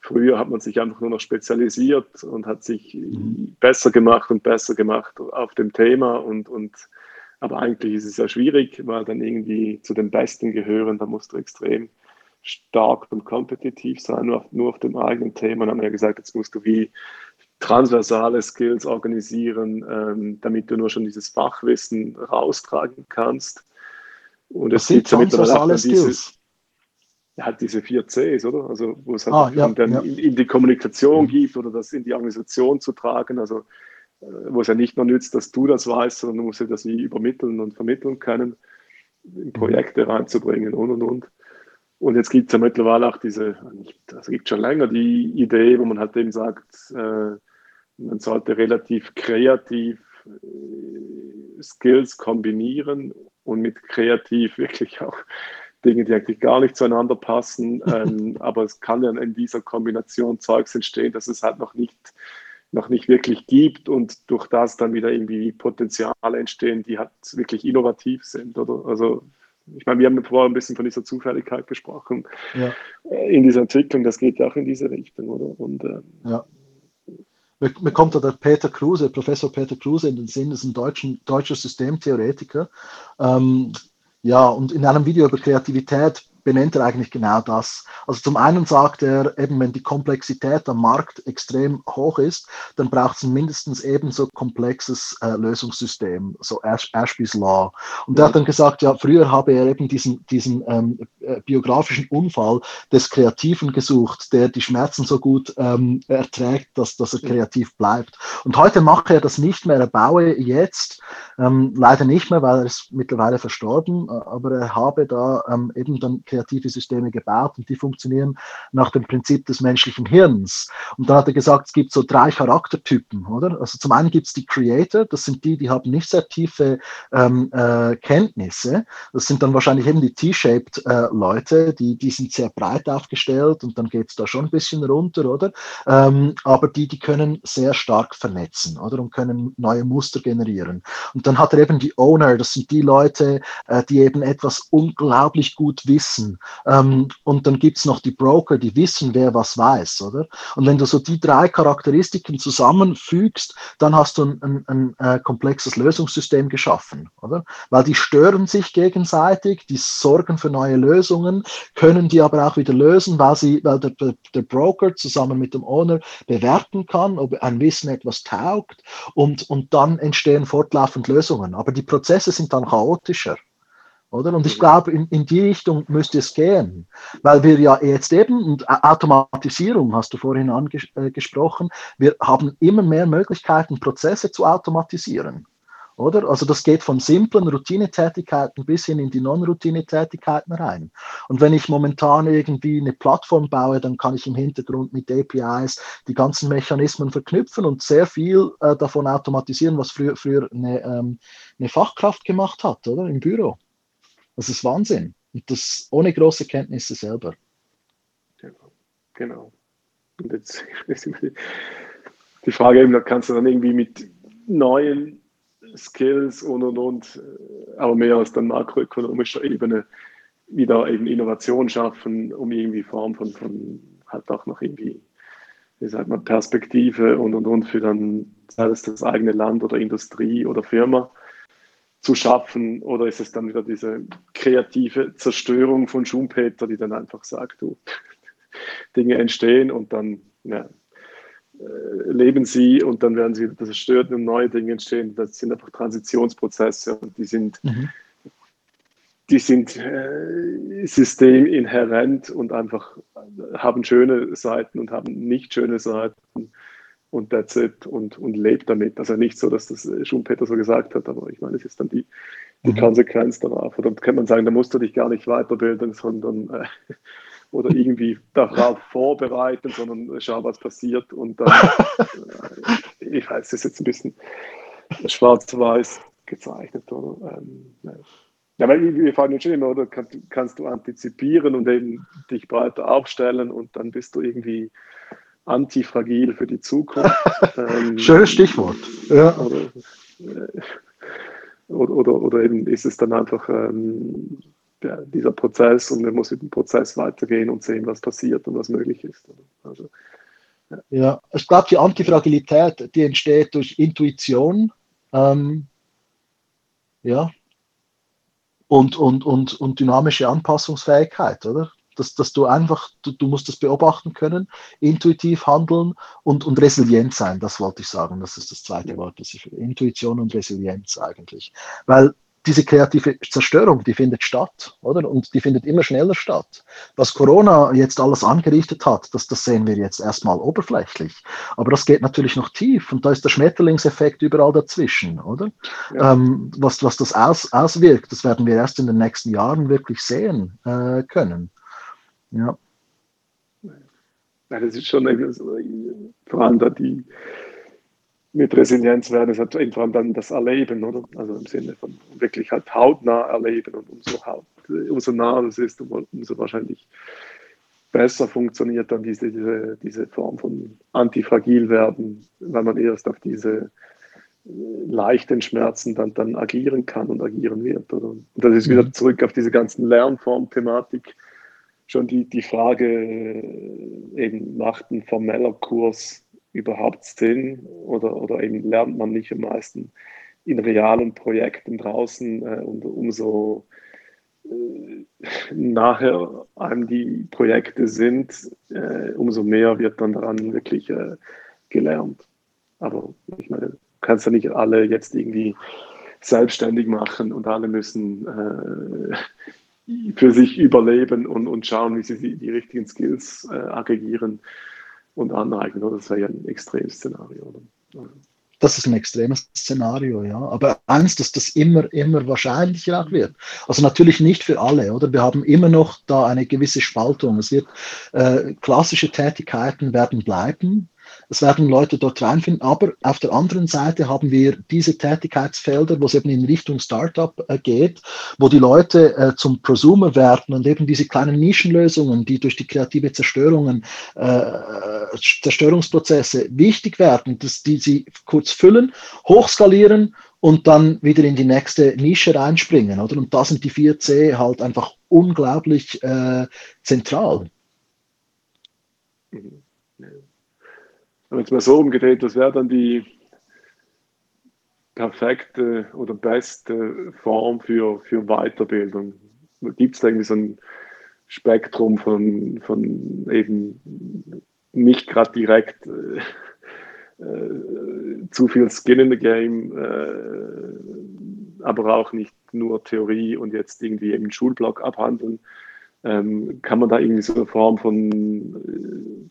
früher hat man sich einfach nur noch spezialisiert und hat sich mhm. besser gemacht und besser gemacht auf dem Thema und, und aber eigentlich ist es ja schwierig, weil dann irgendwie zu den Besten gehören, da musst du extrem stark und kompetitiv sein, nur auf, nur auf dem eigenen Thema. Und haben ja gesagt, jetzt musst du wie transversale Skills organisieren, ähm, damit du nur schon dieses Fachwissen raustragen kannst. Und es gibt ja mittlerweile Skills. ja, halt diese vier Cs, oder? Also wo es halt ah, ja, dann ja. in, in, die Kommunikation mhm. gibt oder das in die Organisation zu tragen. Also äh, wo es ja nicht nur nützt, dass du das weißt, sondern du musst ja das wie übermitteln und vermitteln können, in Projekte reinzubringen und und und. Und jetzt gibt es ja mittlerweile auch diese, also gibt schon länger die Idee, wo man halt eben sagt, äh, man sollte relativ kreativ äh, Skills kombinieren und mit kreativ wirklich auch Dinge, die eigentlich gar nicht zueinander passen. ähm, aber es kann dann in dieser Kombination Zeugs entstehen, dass es halt noch nicht, noch nicht wirklich gibt und durch das dann wieder irgendwie Potenziale entstehen, die halt wirklich innovativ sind. Oder? Also ich meine, wir haben vorher ein bisschen von dieser Zufälligkeit gesprochen ja. Äh, in dieser Entwicklung. Das geht auch in diese Richtung, oder? Und, ähm, ja. Mir, mir kommt da der Peter Kruse, Professor Peter Kruse in den Sinn, das ist ein deutschen, deutscher Systemtheoretiker. Ähm, ja, und in einem Video über Kreativität benennt er eigentlich genau das. Also zum einen sagt er eben, wenn die Komplexität am Markt extrem hoch ist, dann braucht es ein mindestens ebenso komplexes äh, Lösungssystem, so Ash, Ashby's Law. Und er hat dann gesagt, ja, früher habe er eben diesen, diesen ähm, äh, biografischen Unfall des Kreativen gesucht, der die Schmerzen so gut ähm, erträgt, dass, dass er kreativ bleibt. Und heute mache er das nicht mehr. Er baue jetzt, ähm, leider nicht mehr, weil er ist mittlerweile verstorben, aber er habe da ähm, eben dann kreative Systeme gebaut und die funktionieren nach dem Prinzip des menschlichen Hirns. Und da hat er gesagt, es gibt so drei Charaktertypen, oder? Also zum einen gibt es die Creator, das sind die, die haben nicht sehr tiefe ähm, äh, Kenntnisse. Das sind dann wahrscheinlich eben die T-shaped äh, Leute, die, die sind sehr breit aufgestellt und dann geht es da schon ein bisschen runter, oder? Ähm, aber die, die können sehr stark vernetzen, oder? Und können neue Muster generieren. Und dann hat er eben die Owner, das sind die Leute, äh, die eben etwas unglaublich gut wissen wissen. Ähm, und dann gibt es noch die Broker, die wissen, wer was weiß, oder? Und wenn du so die drei Charakteristiken zusammenfügst, dann hast du ein, ein, ein, äh, komplexes Lösungssystem geschaffen, oder? Weil die stören sich gegenseitig, die sorgen für neue Lösungen, können die aber auch wieder lösen, weil, sie, weil der, der Broker zusammen mit dem Owner bewerten kann, ob ein Wissen etwas taugt und, und dann entstehen fortlaufend Lösungen. Aber die Prozesse sind dann chaotischer. Oder? Und ich glaube, in, in die Richtung müsste es gehen, weil wir ja jetzt eben, und Automatisierung hast du vorhin angesprochen, äh, wir haben immer mehr Möglichkeiten, Prozesse zu automatisieren. Oder? Also das geht von simplen Routinetätigkeiten bis hin in die Non-Routine-Tätigkeiten rein. Und wenn ich momentan irgendwie eine Plattform baue, dann kann ich im Hintergrund mit APIs die ganzen Mechanismen verknüpfen und sehr viel äh, davon automatisieren, was früher, früher eine, ähm, eine Fachkraft gemacht hat, oder? Im Büro. Das ist Wahnsinn. Und das ohne große Kenntnisse selber. Genau. genau. Und jetzt die Frage eben, kannst du dann irgendwie mit neuen Skills und und und, äh, aber mehr als dann makroökonomischer Ebene wieder eben Innovation schaffen, um irgendwie Form von, von halt auch noch irgendwie, wie sagt man, Perspektive und und und für dann, sei es das eigene Land oder Industrie oder Firma zu schaffen oder ist es dann wieder diese kreative Zerstörung von Schumpeter, die dann einfach sagt, du, Dinge entstehen und dann ja, äh, leben sie und dann werden sie zerstört und neue Dinge entstehen. Das sind einfach Transitionsprozesse und die sind, mhm. die sind äh, systeminhärent und einfach haben schöne Seiten und haben nicht schöne Seiten und that's it und, und lebt damit. Also nicht so, dass das Schumpeter so gesagt hat, aber ich meine, es ist dann die, die mhm. Konsequenz darauf. Oder könnte man sagen, da musst du dich gar nicht weiterbilden, sondern äh, oder irgendwie darauf vorbereiten, sondern schau, was passiert und dann, äh, ich weiß, das ist jetzt ein bisschen schwarz-weiß gezeichnet. Oder? Ähm, ja, weil wir fragen uns schon immer, oder kannst, kannst du antizipieren und eben dich breiter aufstellen und dann bist du irgendwie antifragil für die Zukunft. ähm, Schönes Stichwort. Ja. Oder, äh, oder, oder, oder, eben ist es dann einfach ähm, ja, dieser Prozess und man muss mit dem Prozess weitergehen und sehen, was passiert und was möglich ist. Also, ja. ja. ich glaube, die Antifragilität, die entsteht durch Intuition. Ähm, ja, und, und, und, und dynamische Anpassungsfähigkeit, oder? Dass, dass du einfach, du, du musst das beobachten können, intuitiv handeln und, und resilient sein, das wollte ich sagen. Das ist das zweite Wort, das ich Intuition und Resilienz eigentlich. Weil diese kreative Zerstörung, die findet statt, oder? Und die findet immer schneller statt. Was Corona jetzt alles angerichtet hat, das, das sehen wir jetzt erstmal oberflächlich. Aber das geht natürlich noch tief und da ist der Schmetterlingseffekt überall dazwischen, oder? Ja. Ähm, was, was das aus, auswirkt, das werden wir erst in den nächsten Jahren wirklich sehen äh, können. Ja. ja. Das ist schon vor allem da die mit Resilienz werden es halt irgendwann dann das Erleben, oder? Also im Sinne von wirklich halt hautnah erleben und umso, haut, umso nah das ist, umso wahrscheinlich besser funktioniert dann diese, diese, diese Form von antifragil werden, weil man erst auf diese äh, leichten Schmerzen dann, dann agieren kann und agieren wird. Oder? Und das ist wieder mhm. zurück auf diese ganzen Lernform-Thematik. Schon die, die Frage, äh, eben macht ein formeller Kurs überhaupt Sinn oder, oder eben lernt man nicht am meisten in realen Projekten draußen äh, und umso äh, nachher einem die Projekte sind, äh, umso mehr wird dann daran wirklich äh, gelernt. Aber ich meine, du kannst ja nicht alle jetzt irgendwie selbstständig machen und alle müssen äh, für sich überleben und, und schauen, wie sie die, die richtigen Skills äh, aggregieren und aneignen. Oder? Das wäre ja ein extremes Szenario. Oder? Das ist ein extremes Szenario, ja. Aber eins, dass das immer, immer wahrscheinlicher auch wird. Also natürlich nicht für alle, oder? Wir haben immer noch da eine gewisse Spaltung. Es wird äh, klassische Tätigkeiten werden bleiben. Es werden Leute dort reinfinden, aber auf der anderen Seite haben wir diese Tätigkeitsfelder, wo es eben in Richtung Startup äh, geht, wo die Leute äh, zum Prosumer werden und eben diese kleinen Nischenlösungen, die durch die kreative Zerstörungen, äh, Zerstörungsprozesse wichtig werden, dass die sie kurz füllen, hochskalieren und dann wieder in die nächste Nische reinspringen, oder? Und da sind die 4C halt einfach unglaublich äh, zentral. Mhm wenn es mal so umgedreht, was wäre dann die perfekte oder beste Form für, für Weiterbildung? Gibt es irgendwie so ein Spektrum von, von eben nicht gerade direkt äh, äh, zu viel Skin in the Game, äh, aber auch nicht nur Theorie und jetzt irgendwie im Schulblock abhandeln. Ähm, kann man da irgendwie so eine Form von äh,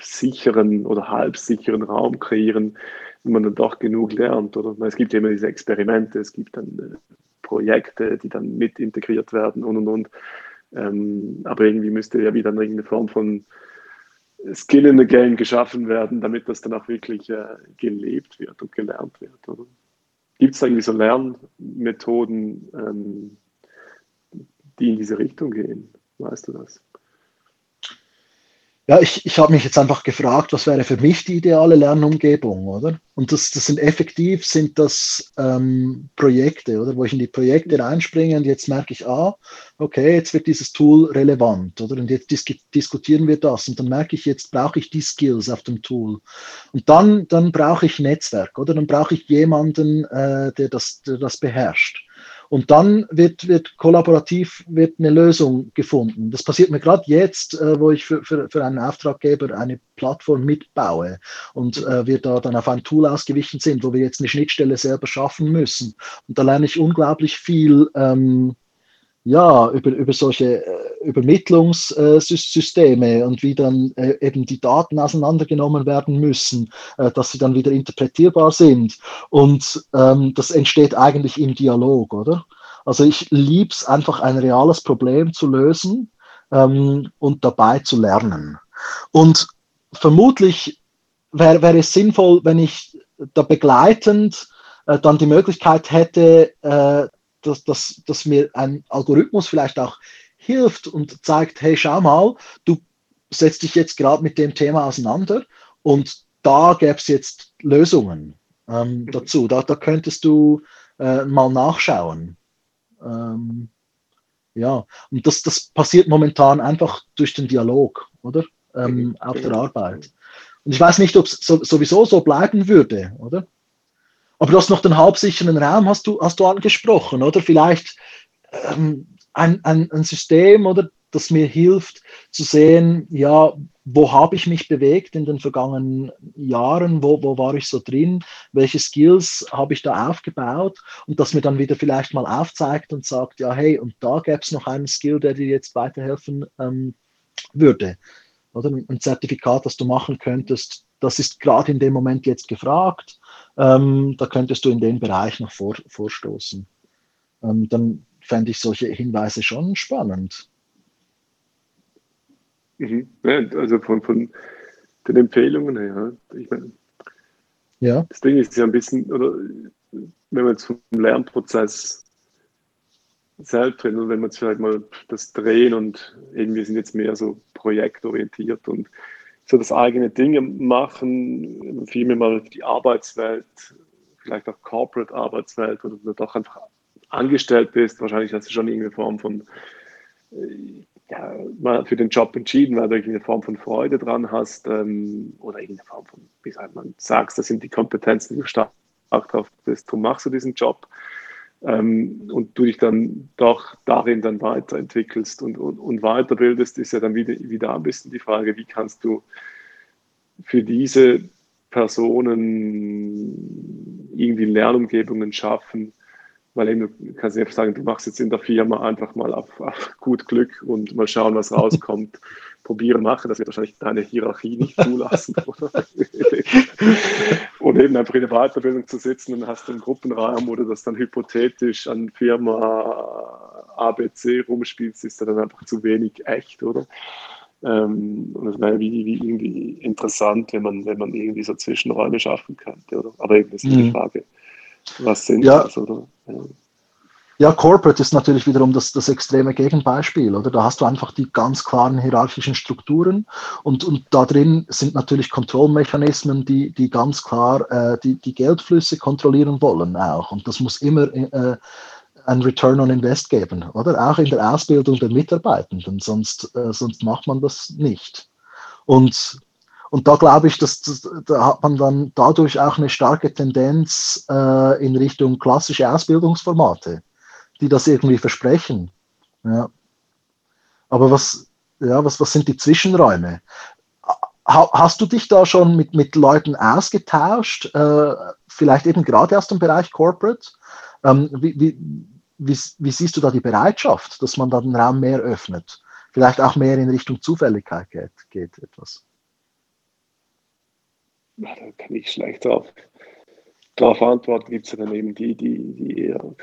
sicheren oder halbsicheren Raum kreieren, wo man dann doch genug lernt. Oder es gibt ja immer diese Experimente, es gibt dann äh, Projekte, die dann mit integriert werden und und und. Ähm, aber irgendwie müsste ja wieder irgendeine Form von Skill in the Game geschaffen werden, damit das dann auch wirklich äh, gelebt wird und gelernt wird. Gibt es irgendwie so Lernmethoden, ähm, die in diese Richtung gehen? Weißt du das? Ja, ich, ich habe mich jetzt einfach gefragt, was wäre für mich die ideale Lernumgebung, oder? Und das, das sind effektiv, sind das ähm, Projekte, oder? Wo ich in die Projekte reinspringe und jetzt merke ich, ah, okay, jetzt wird dieses Tool relevant, oder? Und jetzt dis diskutieren wir das und dann merke ich, jetzt brauche ich die Skills auf dem Tool. Und dann, dann brauche ich Netzwerk, oder? Dann brauche ich jemanden, äh, der, das, der das beherrscht. Und dann wird, wird kollaborativ wird eine Lösung gefunden. Das passiert mir gerade jetzt, äh, wo ich für, für, für einen Auftraggeber eine Plattform mitbaue und äh, wir da dann auf ein Tool ausgewichen sind, wo wir jetzt eine Schnittstelle selber schaffen müssen. Und da lerne ich unglaublich viel ähm, ja, über, über solche äh, Übermittlungssysteme und wie dann äh, eben die Daten auseinandergenommen werden müssen, äh, dass sie dann wieder interpretierbar sind. Und ähm, das entsteht eigentlich im Dialog, oder? Also ich liebe es einfach, ein reales Problem zu lösen ähm, und dabei zu lernen. Und vermutlich wäre wär es sinnvoll, wenn ich da begleitend äh, dann die Möglichkeit hätte, äh, dass, dass, dass mir ein Algorithmus vielleicht auch hilft und zeigt, hey, schau mal, du setzt dich jetzt gerade mit dem Thema auseinander und da gäbe es jetzt Lösungen ähm, mhm. dazu. Da, da könntest du äh, mal nachschauen. Ähm, ja, und das, das passiert momentan einfach durch den Dialog, oder? Ähm, mhm. auf der Arbeit. Und ich weiß nicht, ob es so, sowieso so bleiben würde, oder? Aber du hast noch den halbsicheren Raum, hast du, hast du angesprochen, oder? Vielleicht ähm, ein, ein, ein System, oder, das mir hilft zu sehen, ja, wo habe ich mich bewegt in den vergangenen Jahren, wo, wo war ich so drin, welche Skills habe ich da aufgebaut? Und das mir dann wieder vielleicht mal aufzeigt und sagt, ja, hey, und da gäbe es noch einen Skill, der dir jetzt weiterhelfen ähm, würde. Oder? Ein Zertifikat, das du machen könntest, das ist gerade in dem Moment jetzt gefragt, ähm, da könntest du in den Bereich noch vor, vorstoßen. Ähm, dann fände ich solche Hinweise schon spannend. Mhm. Ja, also von, von den Empfehlungen her, ich meine, ja. das Ding ist ja ein bisschen, oder wenn man zum Lernprozess selbst reden, wenn man vielleicht mal das Drehen und irgendwie sind jetzt mehr so projektorientiert und so das eigene Ding machen, vielmehr mal die Arbeitswelt, vielleicht auch Corporate Arbeitswelt, oder du doch einfach angestellt bist, wahrscheinlich hast du schon irgendeine Form von äh, ja, mal für den Job entschieden, weil du irgendeine Form von Freude dran hast ähm, oder irgendeine Form von, wie sagt man, sagst, das sind die Kompetenzen, die du stark drauf bist, darum machst du diesen Job ähm, und du dich dann doch darin dann weiterentwickelst und, und, und weiterbildest, ist ja dann wieder, wieder ein bisschen die Frage, wie kannst du für diese Personen irgendwie Lernumgebungen schaffen, weil eben, du kannst nicht sagen, du machst jetzt in der Firma einfach mal auf, auf gut Glück und mal schauen, was rauskommt. Probieren, machen, das wird wahrscheinlich deine Hierarchie nicht zulassen. oder? oder eben einfach in der Weiterbildung zu sitzen und hast einen Gruppenraum oder das dann hypothetisch an Firma ABC rumspielst, ist dann einfach zu wenig echt, oder? Ähm, und das wäre wie, wie irgendwie interessant, wenn man, wenn man irgendwie so Zwischenräume schaffen könnte, oder? Aber eben, ist mhm. die Frage was sind ja. das, oder? Ja. Ja, Corporate ist natürlich wiederum das, das extreme Gegenbeispiel, oder? Da hast du einfach die ganz klaren hierarchischen Strukturen und, und da drin sind natürlich Kontrollmechanismen, die, die ganz klar äh, die, die Geldflüsse kontrollieren wollen auch. Und das muss immer äh, ein Return on Invest geben, oder? Auch in der Ausbildung der Mitarbeitenden, sonst, äh, sonst macht man das nicht. Und und da glaube ich, dass, da hat man dann dadurch auch eine starke Tendenz äh, in Richtung klassische Ausbildungsformate, die das irgendwie versprechen. Ja. Aber was, ja, was, was sind die Zwischenräume? Hast du dich da schon mit, mit Leuten ausgetauscht, äh, vielleicht eben gerade aus dem Bereich Corporate? Ähm, wie, wie, wie, siehst du da die Bereitschaft, dass man da den Raum mehr öffnet? Vielleicht auch mehr in Richtung Zufälligkeit geht, geht etwas? da kann ich schlecht darauf antworten. Gibt es dann eben die, die, die eher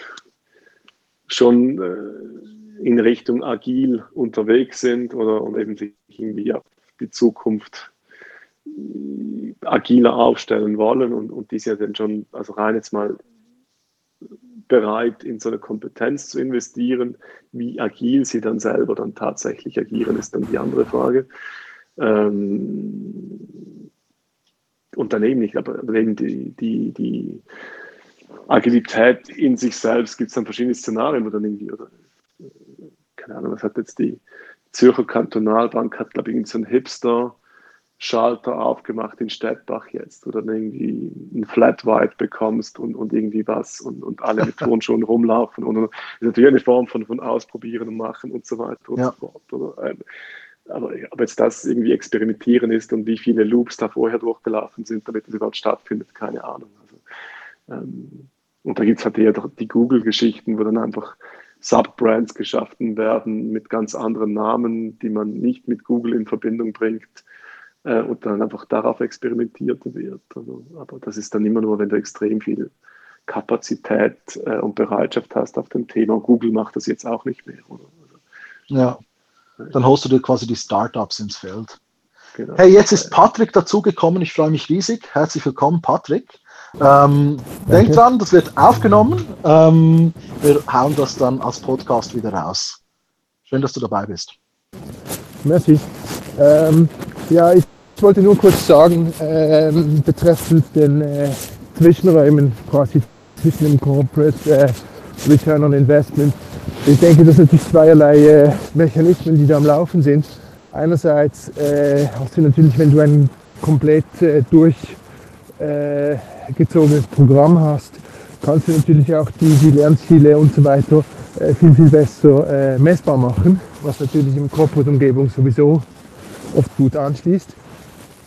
schon äh, in Richtung agil unterwegs sind oder und eben sich irgendwie auf die Zukunft äh, agiler aufstellen wollen und, und die sind ja dann schon, also rein jetzt mal bereit, in so eine Kompetenz zu investieren. Wie agil sie dann selber dann tatsächlich agieren, ist dann die andere Frage. Ähm, Unternehmen nicht, aber wegen die, die, die Agilität in sich selbst gibt es dann verschiedene Szenarien, wo dann irgendwie, oder keine Ahnung, was hat jetzt die Zürcher Kantonalbank, hat glaube ich so einen Hipster Schalter aufgemacht in Stettbach jetzt, wo dann irgendwie ein Flat White bekommst und, und irgendwie was und, und alle mit Turnschuhen rumlaufen und, und das ist natürlich eine Form von, von Ausprobieren und Machen und so weiter und ja. so fort. Oder? Aber ob jetzt das irgendwie experimentieren ist und wie viele Loops da vorher durchgelaufen sind, damit das überhaupt stattfindet, keine Ahnung. Also, ähm, und da gibt es halt eher die Google-Geschichten, wo dann einfach Subbrands geschaffen werden mit ganz anderen Namen, die man nicht mit Google in Verbindung bringt äh, und dann einfach darauf experimentiert wird. Also, aber das ist dann immer nur, wenn du extrem viel Kapazität äh, und Bereitschaft hast auf dem Thema. Google macht das jetzt auch nicht mehr. Oder? Also, ja, dann holst du dir quasi die Startups ins Feld. Genau. Hey, jetzt ist Patrick dazugekommen. Ich freue mich riesig. Herzlich willkommen, Patrick. Ähm, denk dran, das wird aufgenommen. Ähm, wir hauen das dann als Podcast wieder raus. Schön, dass du dabei bist. Merci. Ähm, ja, ich wollte nur kurz sagen, ähm, betreffend den äh, Zwischenräumen, quasi zwischen dem Corporate äh, Return on Investment. Ich denke, das sind natürlich zweierlei äh, Mechanismen, die da am Laufen sind. Einerseits äh, hast du natürlich, wenn du ein komplett äh, durchgezogenes Programm hast, kannst du natürlich auch die, die Lernziele und so weiter äh, viel, viel besser äh, messbar machen, was natürlich im Corporate-Umgebung sowieso oft gut anschließt.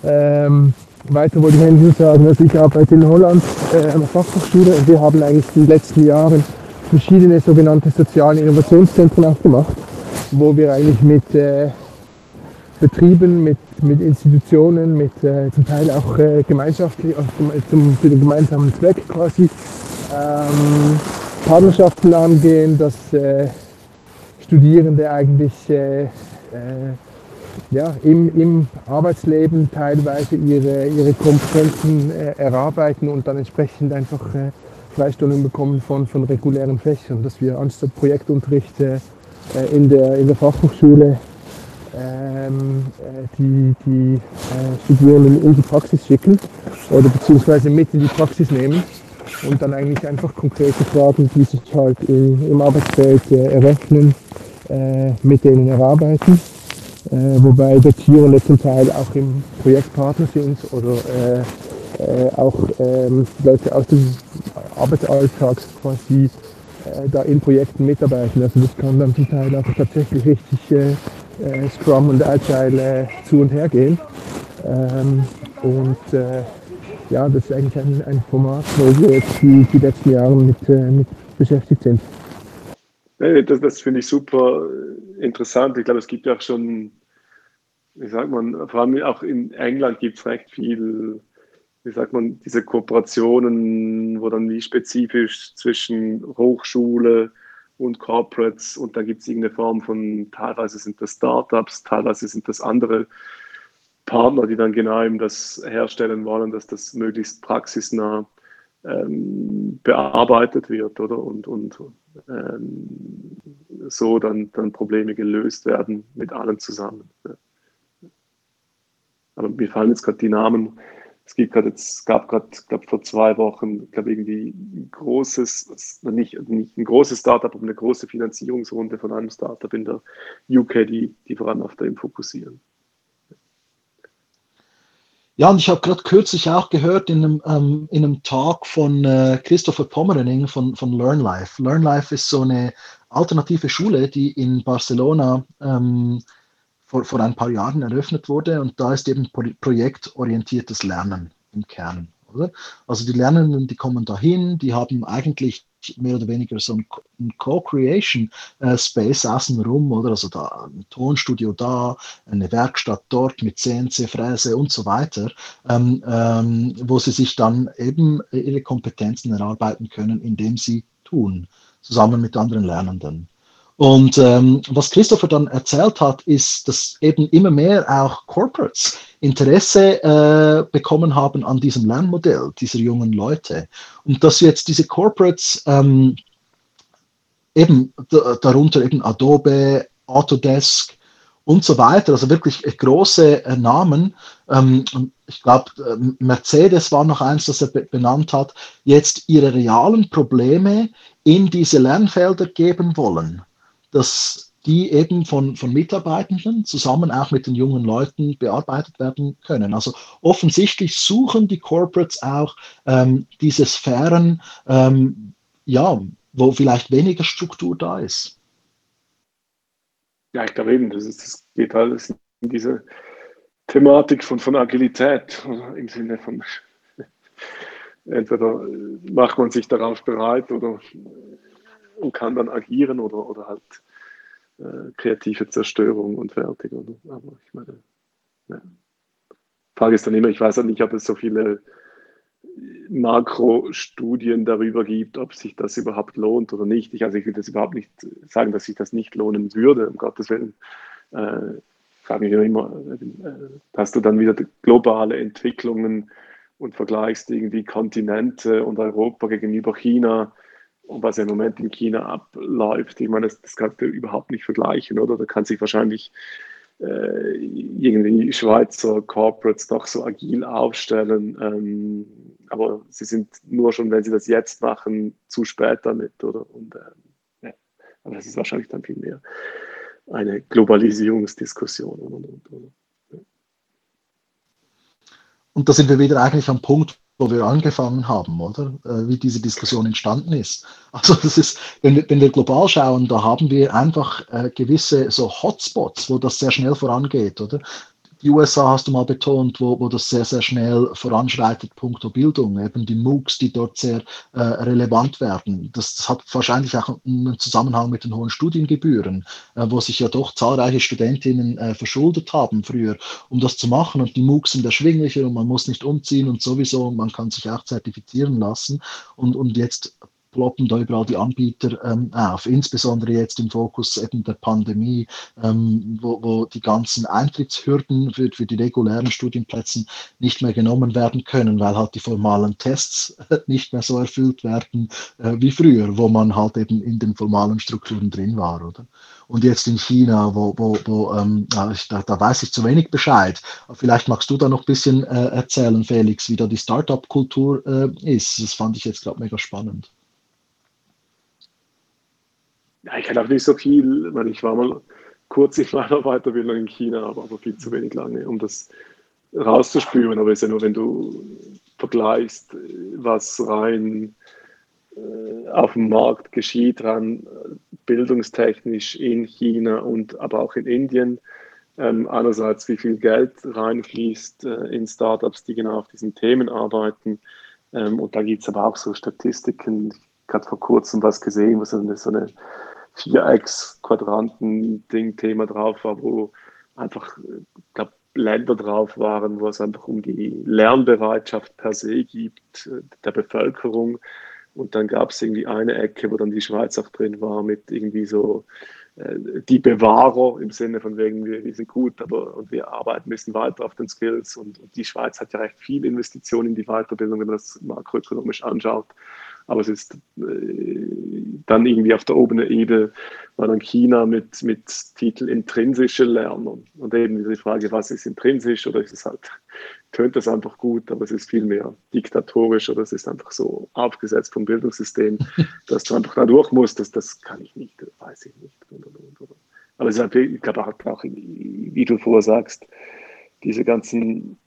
Ähm, weiter wollte ich eigentlich nur sagen, dass ich arbeite in Holland äh, an der Fachhochschule und wir haben eigentlich in den letzten Jahren verschiedene sogenannte soziale Innovationszentren aufgemacht, wo wir eigentlich mit äh, Betrieben, mit, mit Institutionen, mit äh, zum Teil auch äh, gemeinschaftlich, zum, zum, für den gemeinsamen Zweck quasi, ähm, Partnerschaften angehen, dass äh, Studierende eigentlich äh, äh, ja, im, im Arbeitsleben teilweise ihre, ihre Kompetenzen äh, erarbeiten und dann entsprechend einfach äh, Freistunden bekommen von, von regulären Fächern, dass wir anstatt Projektunterricht äh, in, der, in der Fachhochschule ähm, äh, die, die äh, Studierenden in die Praxis schicken oder beziehungsweise mit in die Praxis nehmen und dann eigentlich einfach konkrete Fragen, die sich halt im, im Arbeitsfeld äh, errechnen, äh, mit denen erarbeiten. Äh, wobei Dozierende zum Teil auch im Projektpartner sind oder äh, äh, auch ähm, Leute aus dem Arbeitsalltag quasi äh, da in Projekten mitarbeiten. Also das kann dann zum Teil auch tatsächlich richtig äh, äh, Scrum und Agile zu und her gehen. Ähm, und ja, das ist eigentlich ein, ein Format, wo wir jetzt die, die letzten Jahre mit, mit beschäftigt sind. Das, das finde ich super interessant. Ich glaube, es gibt ja auch schon, wie sagt man, vor allem auch in England gibt es recht viel wie sagt man, diese Kooperationen, wo dann wie spezifisch zwischen Hochschule und Corporates und da gibt es irgendeine Form von, teilweise sind das Startups, teilweise sind das andere Partner, die dann genau eben das herstellen wollen, dass das möglichst praxisnah ähm, bearbeitet wird, oder? Und, und ähm, so dann, dann Probleme gelöst werden mit allen zusammen. Aber mir fallen jetzt gerade die Namen es gibt gerade jetzt, gab gerade, glaube vor zwei Wochen, glaube irgendwie ein großes, nicht, nicht ein großes Startup, aber eine große Finanzierungsrunde von einem Startup in der UK, die, die vor allem auf dem fokussieren. Ja, und ich habe gerade kürzlich auch gehört in einem, ähm, in einem Talk von äh, Christopher Pommerening von, von LearnLife. LearnLife ist so eine alternative Schule, die in Barcelona ähm, vor, vor ein paar Jahren eröffnet wurde. Und da ist eben projektorientiertes Lernen im Kern. Oder? Also die Lernenden, die kommen dahin, die haben eigentlich mehr oder weniger so ein Co-Creation-Space außen rum, oder? Also da ein Tonstudio da, eine Werkstatt dort mit CNC, Fräse und so weiter, ähm, ähm, wo sie sich dann eben ihre Kompetenzen erarbeiten können, indem sie tun, zusammen mit anderen Lernenden. Und ähm, was Christopher dann erzählt hat, ist, dass eben immer mehr auch Corporates Interesse äh, bekommen haben an diesem Lernmodell dieser jungen Leute. Und dass jetzt diese Corporates ähm, eben darunter eben Adobe, Autodesk und so weiter, also wirklich große äh, Namen. Ähm, ich glaube, äh, Mercedes war noch eins, das er benannt hat, jetzt ihre realen Probleme in diese Lernfelder geben wollen dass die eben von, von Mitarbeitenden zusammen auch mit den jungen Leuten bearbeitet werden können. Also offensichtlich suchen die Corporates auch ähm, diese Sphären, ähm, ja, wo vielleicht weniger Struktur da ist. Ja, ich glaube eben, das, ist, das geht alles in diese Thematik von, von Agilität im Sinne von entweder macht man sich darauf bereit oder und kann dann agieren oder, oder halt äh, kreative Zerstörung und fertig. Oder? Aber ich meine, ja. Frage ist dann immer, ich weiß halt nicht, ob es so viele Makrostudien darüber gibt, ob sich das überhaupt lohnt oder nicht. Ich, also ich will das überhaupt nicht sagen, dass sich das nicht lohnen würde, um Gottes Willen. Äh, frage mich immer, äh, hast du dann wieder globale Entwicklungen und vergleichst irgendwie Kontinente und Europa gegenüber China was im Moment in China abläuft, ich meine, das, das kannst du überhaupt nicht vergleichen, oder? Da kann sich wahrscheinlich äh, irgendwie Schweizer Corporates doch so agil aufstellen. Ähm, aber sie sind nur schon, wenn sie das jetzt machen, zu spät damit, oder? Und, ähm, ja. Aber das ist wahrscheinlich dann viel mehr eine Globalisierungsdiskussion. Und, und, und, und da sind wir wieder eigentlich am Punkt, wo wir angefangen haben, oder? Äh, wie diese Diskussion entstanden ist. Also das ist, wenn wir, wenn wir global schauen, da haben wir einfach äh, gewisse so Hotspots, wo das sehr schnell vorangeht, oder? Die USA hast du mal betont, wo, wo das sehr, sehr schnell voranschreitet, punkto Bildung, eben die MOOCs, die dort sehr äh, relevant werden. Das, das, hat wahrscheinlich auch einen Zusammenhang mit den hohen Studiengebühren, äh, wo sich ja doch zahlreiche Studentinnen äh, verschuldet haben früher, um das zu machen. Und die MOOCs sind erschwinglicher und man muss nicht umziehen und sowieso, man kann sich auch zertifizieren lassen. Und, und jetzt ploppen da überall die Anbieter ähm, auf, insbesondere jetzt im Fokus eben der Pandemie, ähm, wo, wo die ganzen Eintrittshürden für, für die regulären Studienplätze nicht mehr genommen werden können, weil halt die formalen Tests nicht mehr so erfüllt werden äh, wie früher, wo man halt eben in den formalen Strukturen drin war, oder? Und jetzt in China, wo, wo, wo ähm, da, da, weiß ich zu wenig Bescheid. Vielleicht magst du da noch ein bisschen äh, erzählen, Felix, wie da die Startup-Kultur äh, ist. Das fand ich jetzt, ich, mega spannend. Ja, ich kenne auch nicht so viel, weil ich war mal kurz in meiner Weiterbildung in China, aber, aber viel zu wenig lange, um das rauszuspüren. Aber es ist ja nur, wenn du vergleichst, was rein äh, auf dem Markt geschieht, rein bildungstechnisch in China und aber auch in Indien. Ähm, einerseits, wie viel Geld reinfließt äh, in Startups, die genau auf diesen Themen arbeiten. Ähm, und da gibt es aber auch so Statistiken. Ich habe vor kurzem was gesehen, was so eine Vierecks-Quadranten-Ding-Thema drauf war, wo einfach, ich Länder drauf waren, wo es einfach um die Lernbereitschaft per se gibt, äh, der Bevölkerung. Und dann gab es irgendwie eine Ecke, wo dann die Schweiz auch drin war, mit irgendwie so äh, die Bewahrer im Sinne von wegen, wir, wir sind gut, aber und wir arbeiten ein bisschen weiter auf den Skills. Und, und die Schweiz hat ja recht viel Investitionen in die Weiterbildung, wenn man das makroökonomisch anschaut. Aber es ist äh, dann irgendwie auf der oberen Ebene, war dann China mit, mit Titel intrinsische Lernen. Und eben diese Frage, was ist intrinsisch oder ist es halt, tönt das einfach gut, aber es ist viel mehr diktatorisch oder es ist einfach so aufgesetzt vom Bildungssystem, dass du einfach da durch musst. Das, das kann ich nicht, das weiß ich nicht. Aber es ist halt, ich glaube auch, wie du vorher sagst, diese ganzen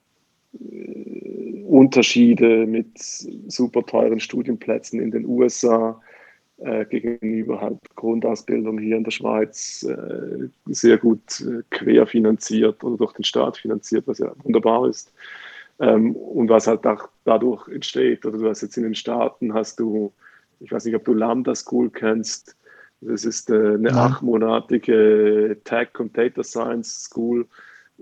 Unterschiede mit super teuren Studienplätzen in den USA äh, gegenüber halt Grundausbildung hier in der Schweiz äh, sehr gut äh, querfinanziert oder durch den Staat finanziert, was ja wunderbar ist. Ähm, und was halt auch dadurch entsteht. Oder du hast jetzt in den Staaten, hast du, ich weiß nicht, ob du Lambda School kennst, das ist äh, eine ja. achtmonatige Tech und Data Science School,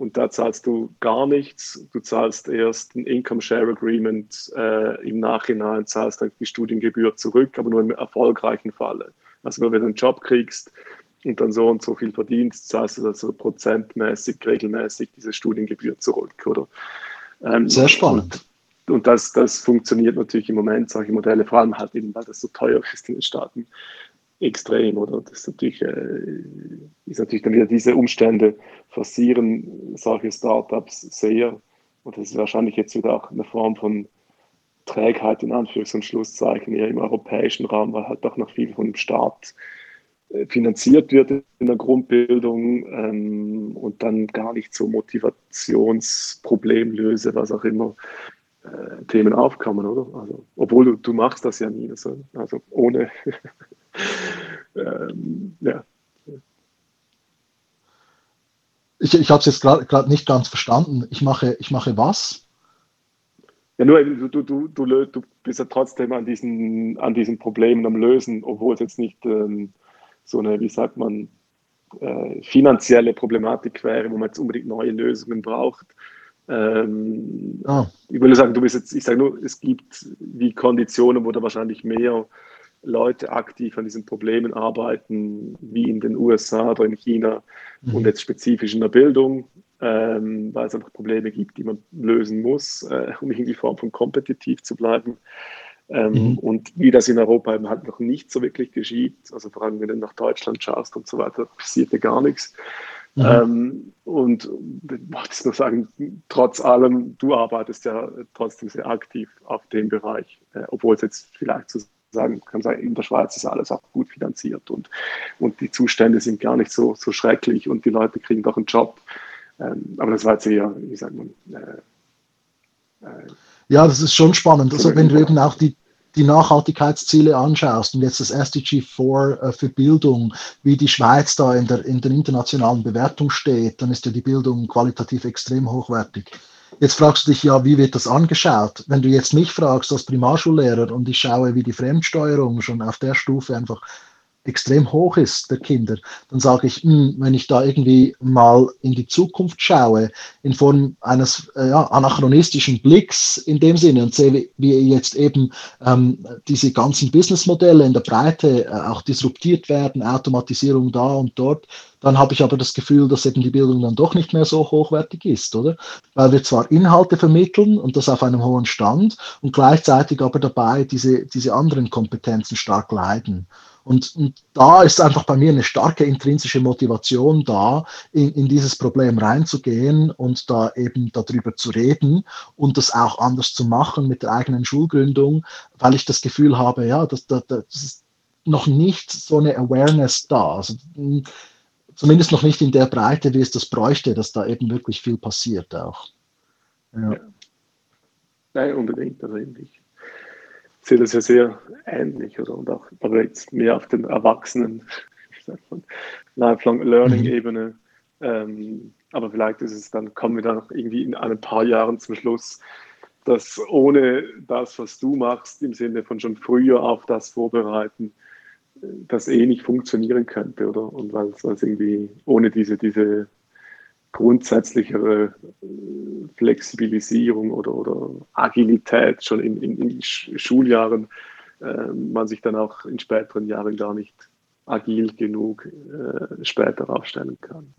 und da zahlst du gar nichts. Du zahlst erst ein Income Share Agreement äh, im Nachhinein, zahlst dann die Studiengebühr zurück, aber nur im erfolgreichen Falle. Also wenn du einen Job kriegst und dann so und so viel verdienst, zahlst du also prozentmäßig, regelmäßig diese Studiengebühr zurück, oder? Ähm, Sehr spannend. Und, und das, das funktioniert natürlich im Moment, solche Modelle, vor allem halt eben, weil das so teuer ist in den Staaten, extrem, oder? Das ist natürlich, äh, ist natürlich dann wieder diese Umstände forcieren solche Startups sehr. Und das ist wahrscheinlich jetzt wieder auch eine Form von Trägheit in Anführungs- und Schlusszeichen eher im europäischen Raum, weil halt doch noch viel von dem Staat äh, finanziert wird in der Grundbildung ähm, und dann gar nicht so Motivationsproblemlöse, was auch immer, äh, Themen aufkommen, oder? Also, obwohl du, du machst das ja nie, also, also ohne ähm, ja. Ich, ich habe es jetzt gerade nicht ganz verstanden. Ich mache, ich mache was? Ja, nur du, du, du, du, du bist ja trotzdem an diesen, an diesen Problemen am Lösen, obwohl es jetzt nicht ähm, so eine, wie sagt man, äh, finanzielle Problematik wäre, wo man jetzt unbedingt neue Lösungen braucht. Ähm, ah. Ich würde sagen, du bist jetzt, ich sage nur, es gibt wie Konditionen, wo da wahrscheinlich mehr Leute aktiv an diesen Problemen arbeiten, wie in den USA oder in China mhm. und jetzt spezifisch in der Bildung, ähm, weil es einfach Probleme gibt, die man lösen muss, äh, um irgendwie Form von kompetitiv zu bleiben. Ähm, mhm. Und wie das in Europa eben halt noch nicht so wirklich geschieht, also vor allem wenn du nach Deutschland schaust und so weiter, passiert ja gar nichts. Mhm. Ähm, und wollte ich nur sagen, trotz allem, du arbeitest ja trotzdem sehr aktiv auf dem Bereich, äh, obwohl es jetzt vielleicht zu sagen kann, sein, in der Schweiz ist alles auch gut finanziert und, und die Zustände sind gar nicht so, so schrecklich und die Leute kriegen doch einen Job. Ähm, aber das war jetzt eher, wie sagt man, äh, äh, ja, das ist schon spannend. Also wenn du eben auch die, die Nachhaltigkeitsziele anschaust und jetzt das SDG 4 äh, für Bildung, wie die Schweiz da in der, in der internationalen Bewertung steht, dann ist ja die Bildung qualitativ extrem hochwertig. Jetzt fragst du dich ja, wie wird das angeschaut? Wenn du jetzt mich fragst als Primarschullehrer und ich schaue, wie die Fremdsteuerung schon auf der Stufe einfach extrem hoch ist der Kinder, dann sage ich, mh, hm, wenn ich da irgendwie mal in die Zukunft schaue, in Form eines äh, ja, anachronistischen Blicks in dem Sinne und sehe, wie jetzt eben ähm, diese ganzen Businessmodelle in der Breite äh, auch disruptiert werden, Automatisierung da und dort, dann habe ich aber das Gefühl, dass eben die Bildung dann doch nicht mehr so hochwertig ist, oder? Weil wir zwar Inhalte vermitteln und das auf einem hohen Stand und gleichzeitig aber dabei diese, diese anderen Kompetenzen stark leiden. Und, und, da ist einfach bei mir eine starke intrinsische Motivation da, in, in, dieses Problem reinzugehen und da eben darüber zu reden und das auch anders zu machen mit der eigenen Schulgründung, weil ich das Gefühl habe, ja, das, das, das ist noch nicht so eine Awareness da. Also, zumindest noch nicht in der Breite, wie es das bräuchte, dass da eben wirklich viel passiert auch. Ja. Nein, unbedingt, also ich sehe das ja sehr ähnlich oder und auch aber jetzt mehr auf den Erwachsenen, Lifelong Learning-Ebene. Mhm. Ähm, aber vielleicht ist es dann, kommen wir dann irgendwie in ein paar Jahren zum Schluss, dass ohne das, was du machst, im Sinne von schon früher auf das vorbereiten, das eh nicht funktionieren könnte, oder? Und weil es irgendwie ohne diese, diese grundsätzlichere äh, Flexibilisierung oder, oder Agilität schon in, in, in Schuljahren äh, man sich dann auch in späteren Jahren gar nicht agil genug äh, später aufstellen kann.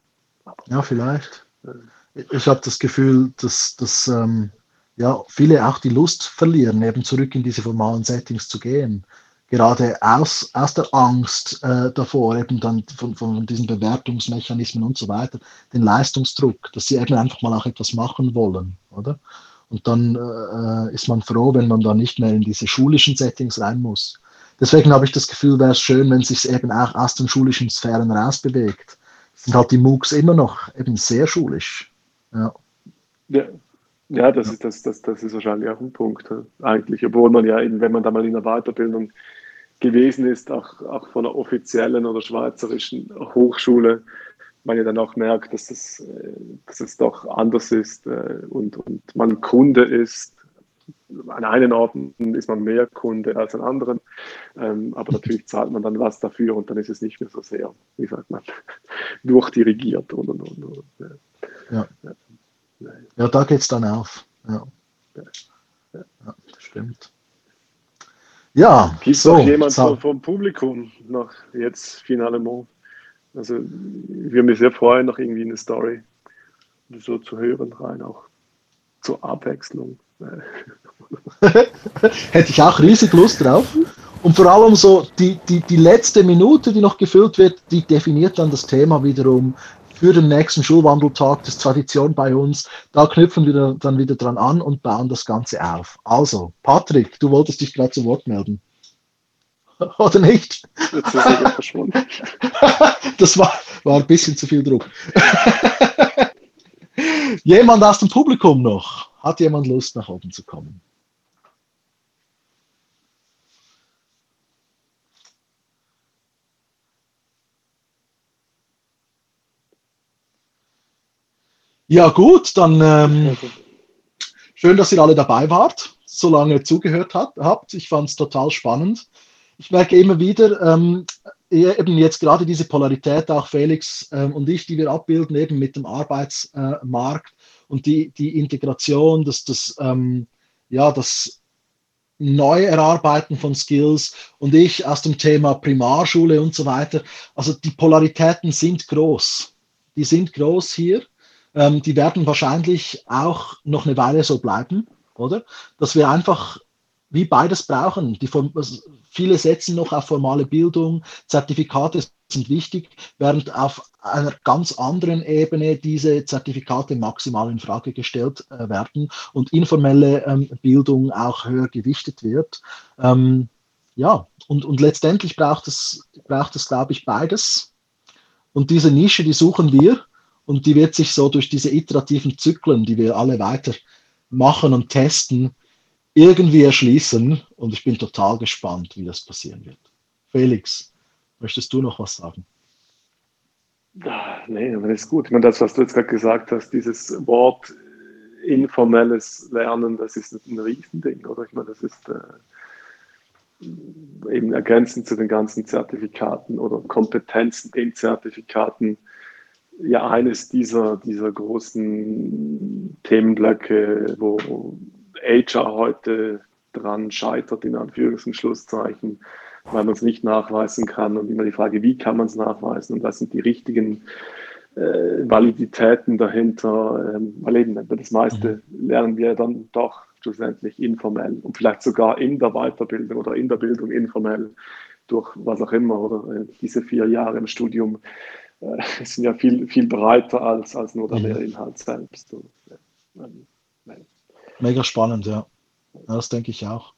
Ja, vielleicht. Ich habe das Gefühl, dass, dass ähm, ja, viele auch die Lust verlieren, eben zurück in diese formalen Settings zu gehen gerade aus, aus der Angst äh, davor, eben dann von, von diesen Bewertungsmechanismen und so weiter, den Leistungsdruck, dass sie eben einfach mal auch etwas machen wollen, oder? Und dann äh, ist man froh, wenn man da nicht mehr in diese schulischen Settings rein muss. Deswegen habe ich das Gefühl, wäre es schön, wenn es sich eben auch aus den schulischen Sphären rausbewegt. Sind halt die MOOCs immer noch eben sehr schulisch. Ja. ja. Ja, das, ja. Ist, das, das, das ist wahrscheinlich auch ein Punkt, eigentlich. Obwohl man ja, wenn man da mal in der Weiterbildung gewesen ist, auch, auch von der offiziellen oder schweizerischen Hochschule, man ja dann auch merkt, dass es, äh, dass es doch anders ist äh, und, und man Kunde ist. An einen Orten ist man mehr Kunde als an anderen, ähm, aber natürlich zahlt man dann was dafür und dann ist es nicht mehr so sehr, wie sagt man, durchdirigiert. Und, und, und, ja. Ja. ja, da geht es dann auf. Ja. ja, das stimmt. Ja, gibt es so, noch jemand so. vom Publikum noch jetzt finalement? Also ich würde mich sehr freuen, noch irgendwie eine Story so zu hören, rein auch zur Abwechslung. Hätte ich auch riesig Lust drauf. Und vor allem so die, die, die letzte Minute, die noch gefüllt wird, die definiert dann das Thema wiederum für den nächsten Schulwandeltag. Das ist Tradition bei uns. Da knüpfen wir dann wieder dran an und bauen das Ganze auf. Also, Patrick, du wolltest dich gerade zu Wort melden. Oder nicht? Jetzt ist er verschwunden. das war, war ein bisschen zu viel Druck. jemand aus dem Publikum noch? Hat jemand Lust, nach oben zu kommen? Ja, gut, dann ähm, schön, dass ihr alle dabei wart, so lange zugehört hat, habt. Ich fand es total spannend. Ich merke immer wieder, ähm, eben jetzt gerade diese Polarität, auch Felix ähm, und ich, die wir abbilden, eben mit dem Arbeitsmarkt und die, die Integration, das, das, ähm, ja, das Neuerarbeiten von Skills und ich aus dem Thema Primarschule und so weiter. Also die Polaritäten sind groß. Die sind groß hier. Ähm, die werden wahrscheinlich auch noch eine Weile so bleiben, oder? Dass wir einfach wie beides brauchen. Die, viele setzen noch auf formale Bildung, Zertifikate sind wichtig, während auf einer ganz anderen Ebene diese Zertifikate maximal in Frage gestellt äh, werden und informelle ähm, Bildung auch höher gewichtet wird. Ähm, ja, und, und letztendlich braucht es, braucht es, glaube ich, beides. Und diese Nische, die suchen wir und die wird sich so durch diese iterativen Zyklen, die wir alle weiter machen und testen, irgendwie erschließen. Und ich bin total gespannt, wie das passieren wird. Felix, möchtest du noch was sagen? Nee, aber das ist gut. Ich meine, das, was du jetzt gerade gesagt hast, dieses Wort informelles Lernen, das ist ein Riesending, oder? Ich meine, das ist äh, eben ergänzend zu den ganzen Zertifikaten oder Kompetenzen in Zertifikaten ja eines dieser, dieser großen Themenblöcke, wo HR heute dran scheitert, in Anführungs- und Schlusszeichen, weil man es nicht nachweisen kann. Und immer die Frage, wie kann man es nachweisen und was sind die richtigen äh, Validitäten dahinter. Ähm, weil eben das meiste mhm. lernen wir dann doch schlussendlich informell und vielleicht sogar in der Weiterbildung oder in der Bildung informell durch was auch immer oder äh, diese vier Jahre im Studium äh, sind ja viel, viel breiter als, als nur der mhm. Lehrinhalt selbst. Und, ähm, Mega spannend, ja. ja. Das denke ich auch.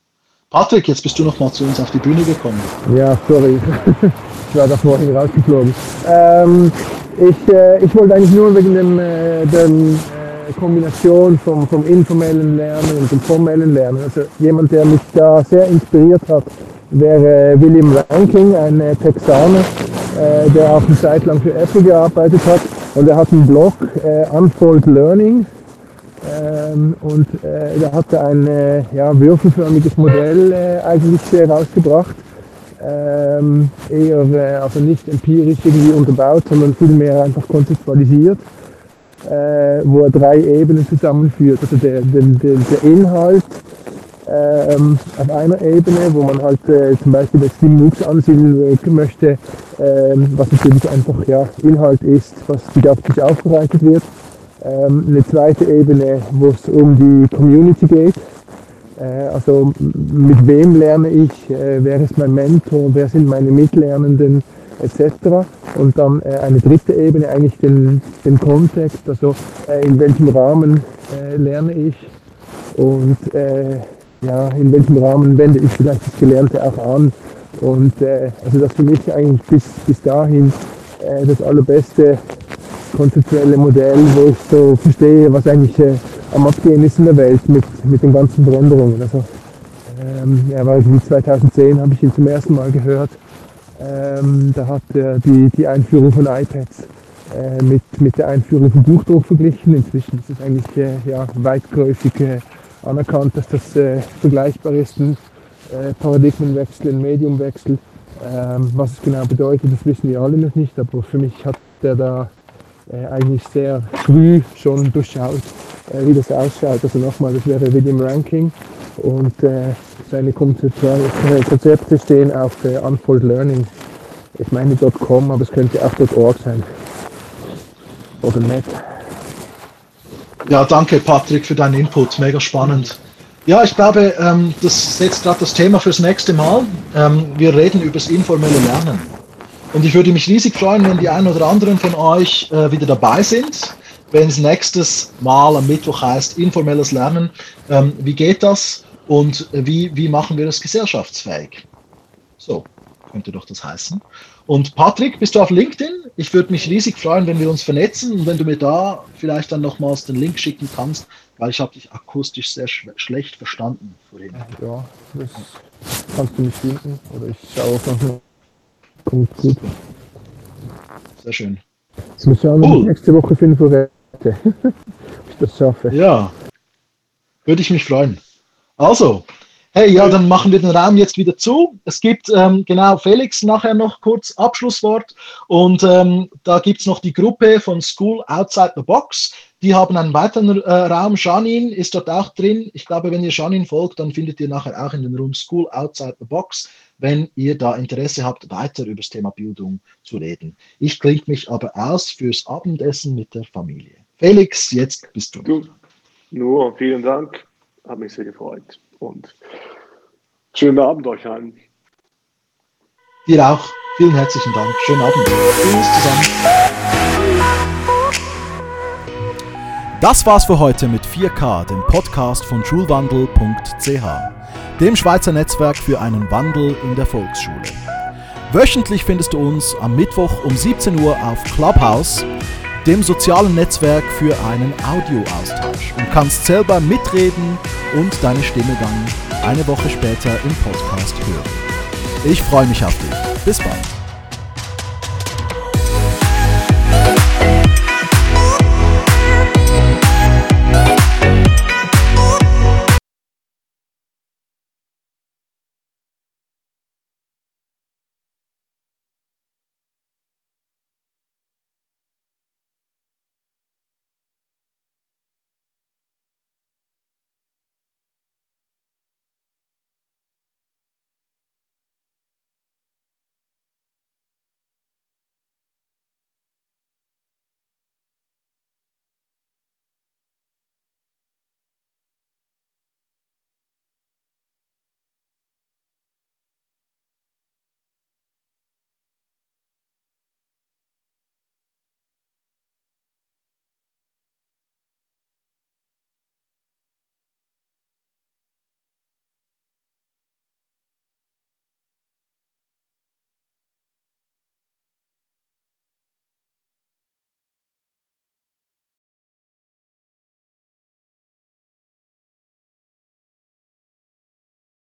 Patrick, jetzt bist du noch mal zu uns auf die Bühne gekommen. Ja, sorry. ich war da vorhin rausgeflogen. Ähm, ich, äh, ich wollte eigentlich nur wegen dem, äh, dem äh, Kombination vom, vom informellen Lernen und dem formellen Lernen. Also jemand, der mich da sehr inspiriert hat, wäre William Ranking, ein äh, Texaner, äh, der auch eine Zeit lang für Apple gearbeitet hat. Und er hat einen Blog, äh, Unfold Learning. Ähm, und äh, da hat er ein äh, ja, würfelförmiges Modell äh, eigentlich rausgebracht. Ähm, eher äh, also nicht empirisch irgendwie unterbaut, sondern vielmehr einfach konzeptualisiert, äh, wo er drei Ebenen zusammenführt. Also der, der, der Inhalt ähm, auf einer Ebene, wo man halt äh, zum Beispiel das Linux ansiedeln möchte, ähm, was natürlich einfach ja, Inhalt ist, was didaktisch aufbereitet wird. Ähm, eine zweite Ebene, wo es um die Community geht. Äh, also mit wem lerne ich, äh, wer ist mein Mentor, wer sind meine Mitlernenden etc. Und dann äh, eine dritte Ebene, eigentlich den, den Kontext, also äh, in welchem Rahmen äh, lerne ich und äh, ja, in welchem Rahmen wende ich vielleicht das Gelernte auch an. Und also das für mich eigentlich bis, bis dahin das allerbeste konzeptuelle Modell, wo ich so verstehe, was eigentlich äh, am Abgehen ist in der Welt mit, mit den ganzen Veränderungen. Also, ähm, ja, weil 2010 habe ich ihn zum ersten Mal gehört. Ähm, da hat er die, die Einführung von iPads äh, mit, mit der Einführung von Buchdruck verglichen. Inzwischen ist es eigentlich äh, ja, weitläufig äh, anerkannt, dass das äh, vergleichbar ist, ein äh, Paradigmenwechsel, ein Mediumwechsel. Ähm, was es genau bedeutet, das wissen wir alle noch nicht, aber für mich hat der da äh, eigentlich sehr früh schon durchschaut, äh, wie das ausschaut. Also nochmal, das wäre William Ranking und äh, seine Konzepte stehen auf äh, Unfold Learning. Ich meine .com, aber es könnte auch .org sein. Oder net. Ja, danke Patrick für deinen Input, mega spannend. Ja, ich glaube, ähm, das setzt gerade das Thema fürs nächste Mal. Ähm, wir reden über das informelle Lernen. Und ich würde mich riesig freuen, wenn die einen oder anderen von euch äh, wieder dabei sind, wenn es nächstes Mal am Mittwoch heißt, informelles Lernen. Ähm, wie geht das und wie, wie machen wir das gesellschaftsfähig? So könnte doch das heißen. Und Patrick, bist du auf LinkedIn? Ich würde mich riesig freuen, wenn wir uns vernetzen und wenn du mir da vielleicht dann nochmals den Link schicken kannst, weil ich habe dich akustisch sehr sch schlecht verstanden vorhin. Ja, das kannst du nicht finden oder ich schaue auf noch Gut. Sehr schön. Jetzt muss ich auch cool. nächste Woche finden, wo ich das schaffe. Ja. Würde ich mich freuen. Also, hey, ja, dann machen wir den Raum jetzt wieder zu. Es gibt ähm, genau Felix nachher noch kurz Abschlusswort. Und ähm, da gibt es noch die Gruppe von School Outside the Box. Die haben einen weiteren äh, Raum. Janine ist dort auch drin. Ich glaube, wenn ihr Janine folgt, dann findet ihr nachher auch in den Raum School Outside the Box wenn ihr da Interesse habt, weiter über das Thema Bildung zu reden. Ich klinge mich aber aus fürs Abendessen mit der Familie. Felix, jetzt bist du. du nur vielen Dank, hat mich sehr gefreut und schönen Abend euch allen. Dir auch. Vielen herzlichen Dank. Schönen Abend. Tschüss zusammen. Das war's für heute mit 4K, dem Podcast von schulwandel.ch, dem Schweizer Netzwerk für einen Wandel in der Volksschule. Wöchentlich findest du uns am Mittwoch um 17 Uhr auf Clubhouse dem sozialen Netzwerk für einen Audioaustausch und kannst selber mitreden und deine Stimme dann eine Woche später im Podcast hören. Ich freue mich auf dich. Bis bald.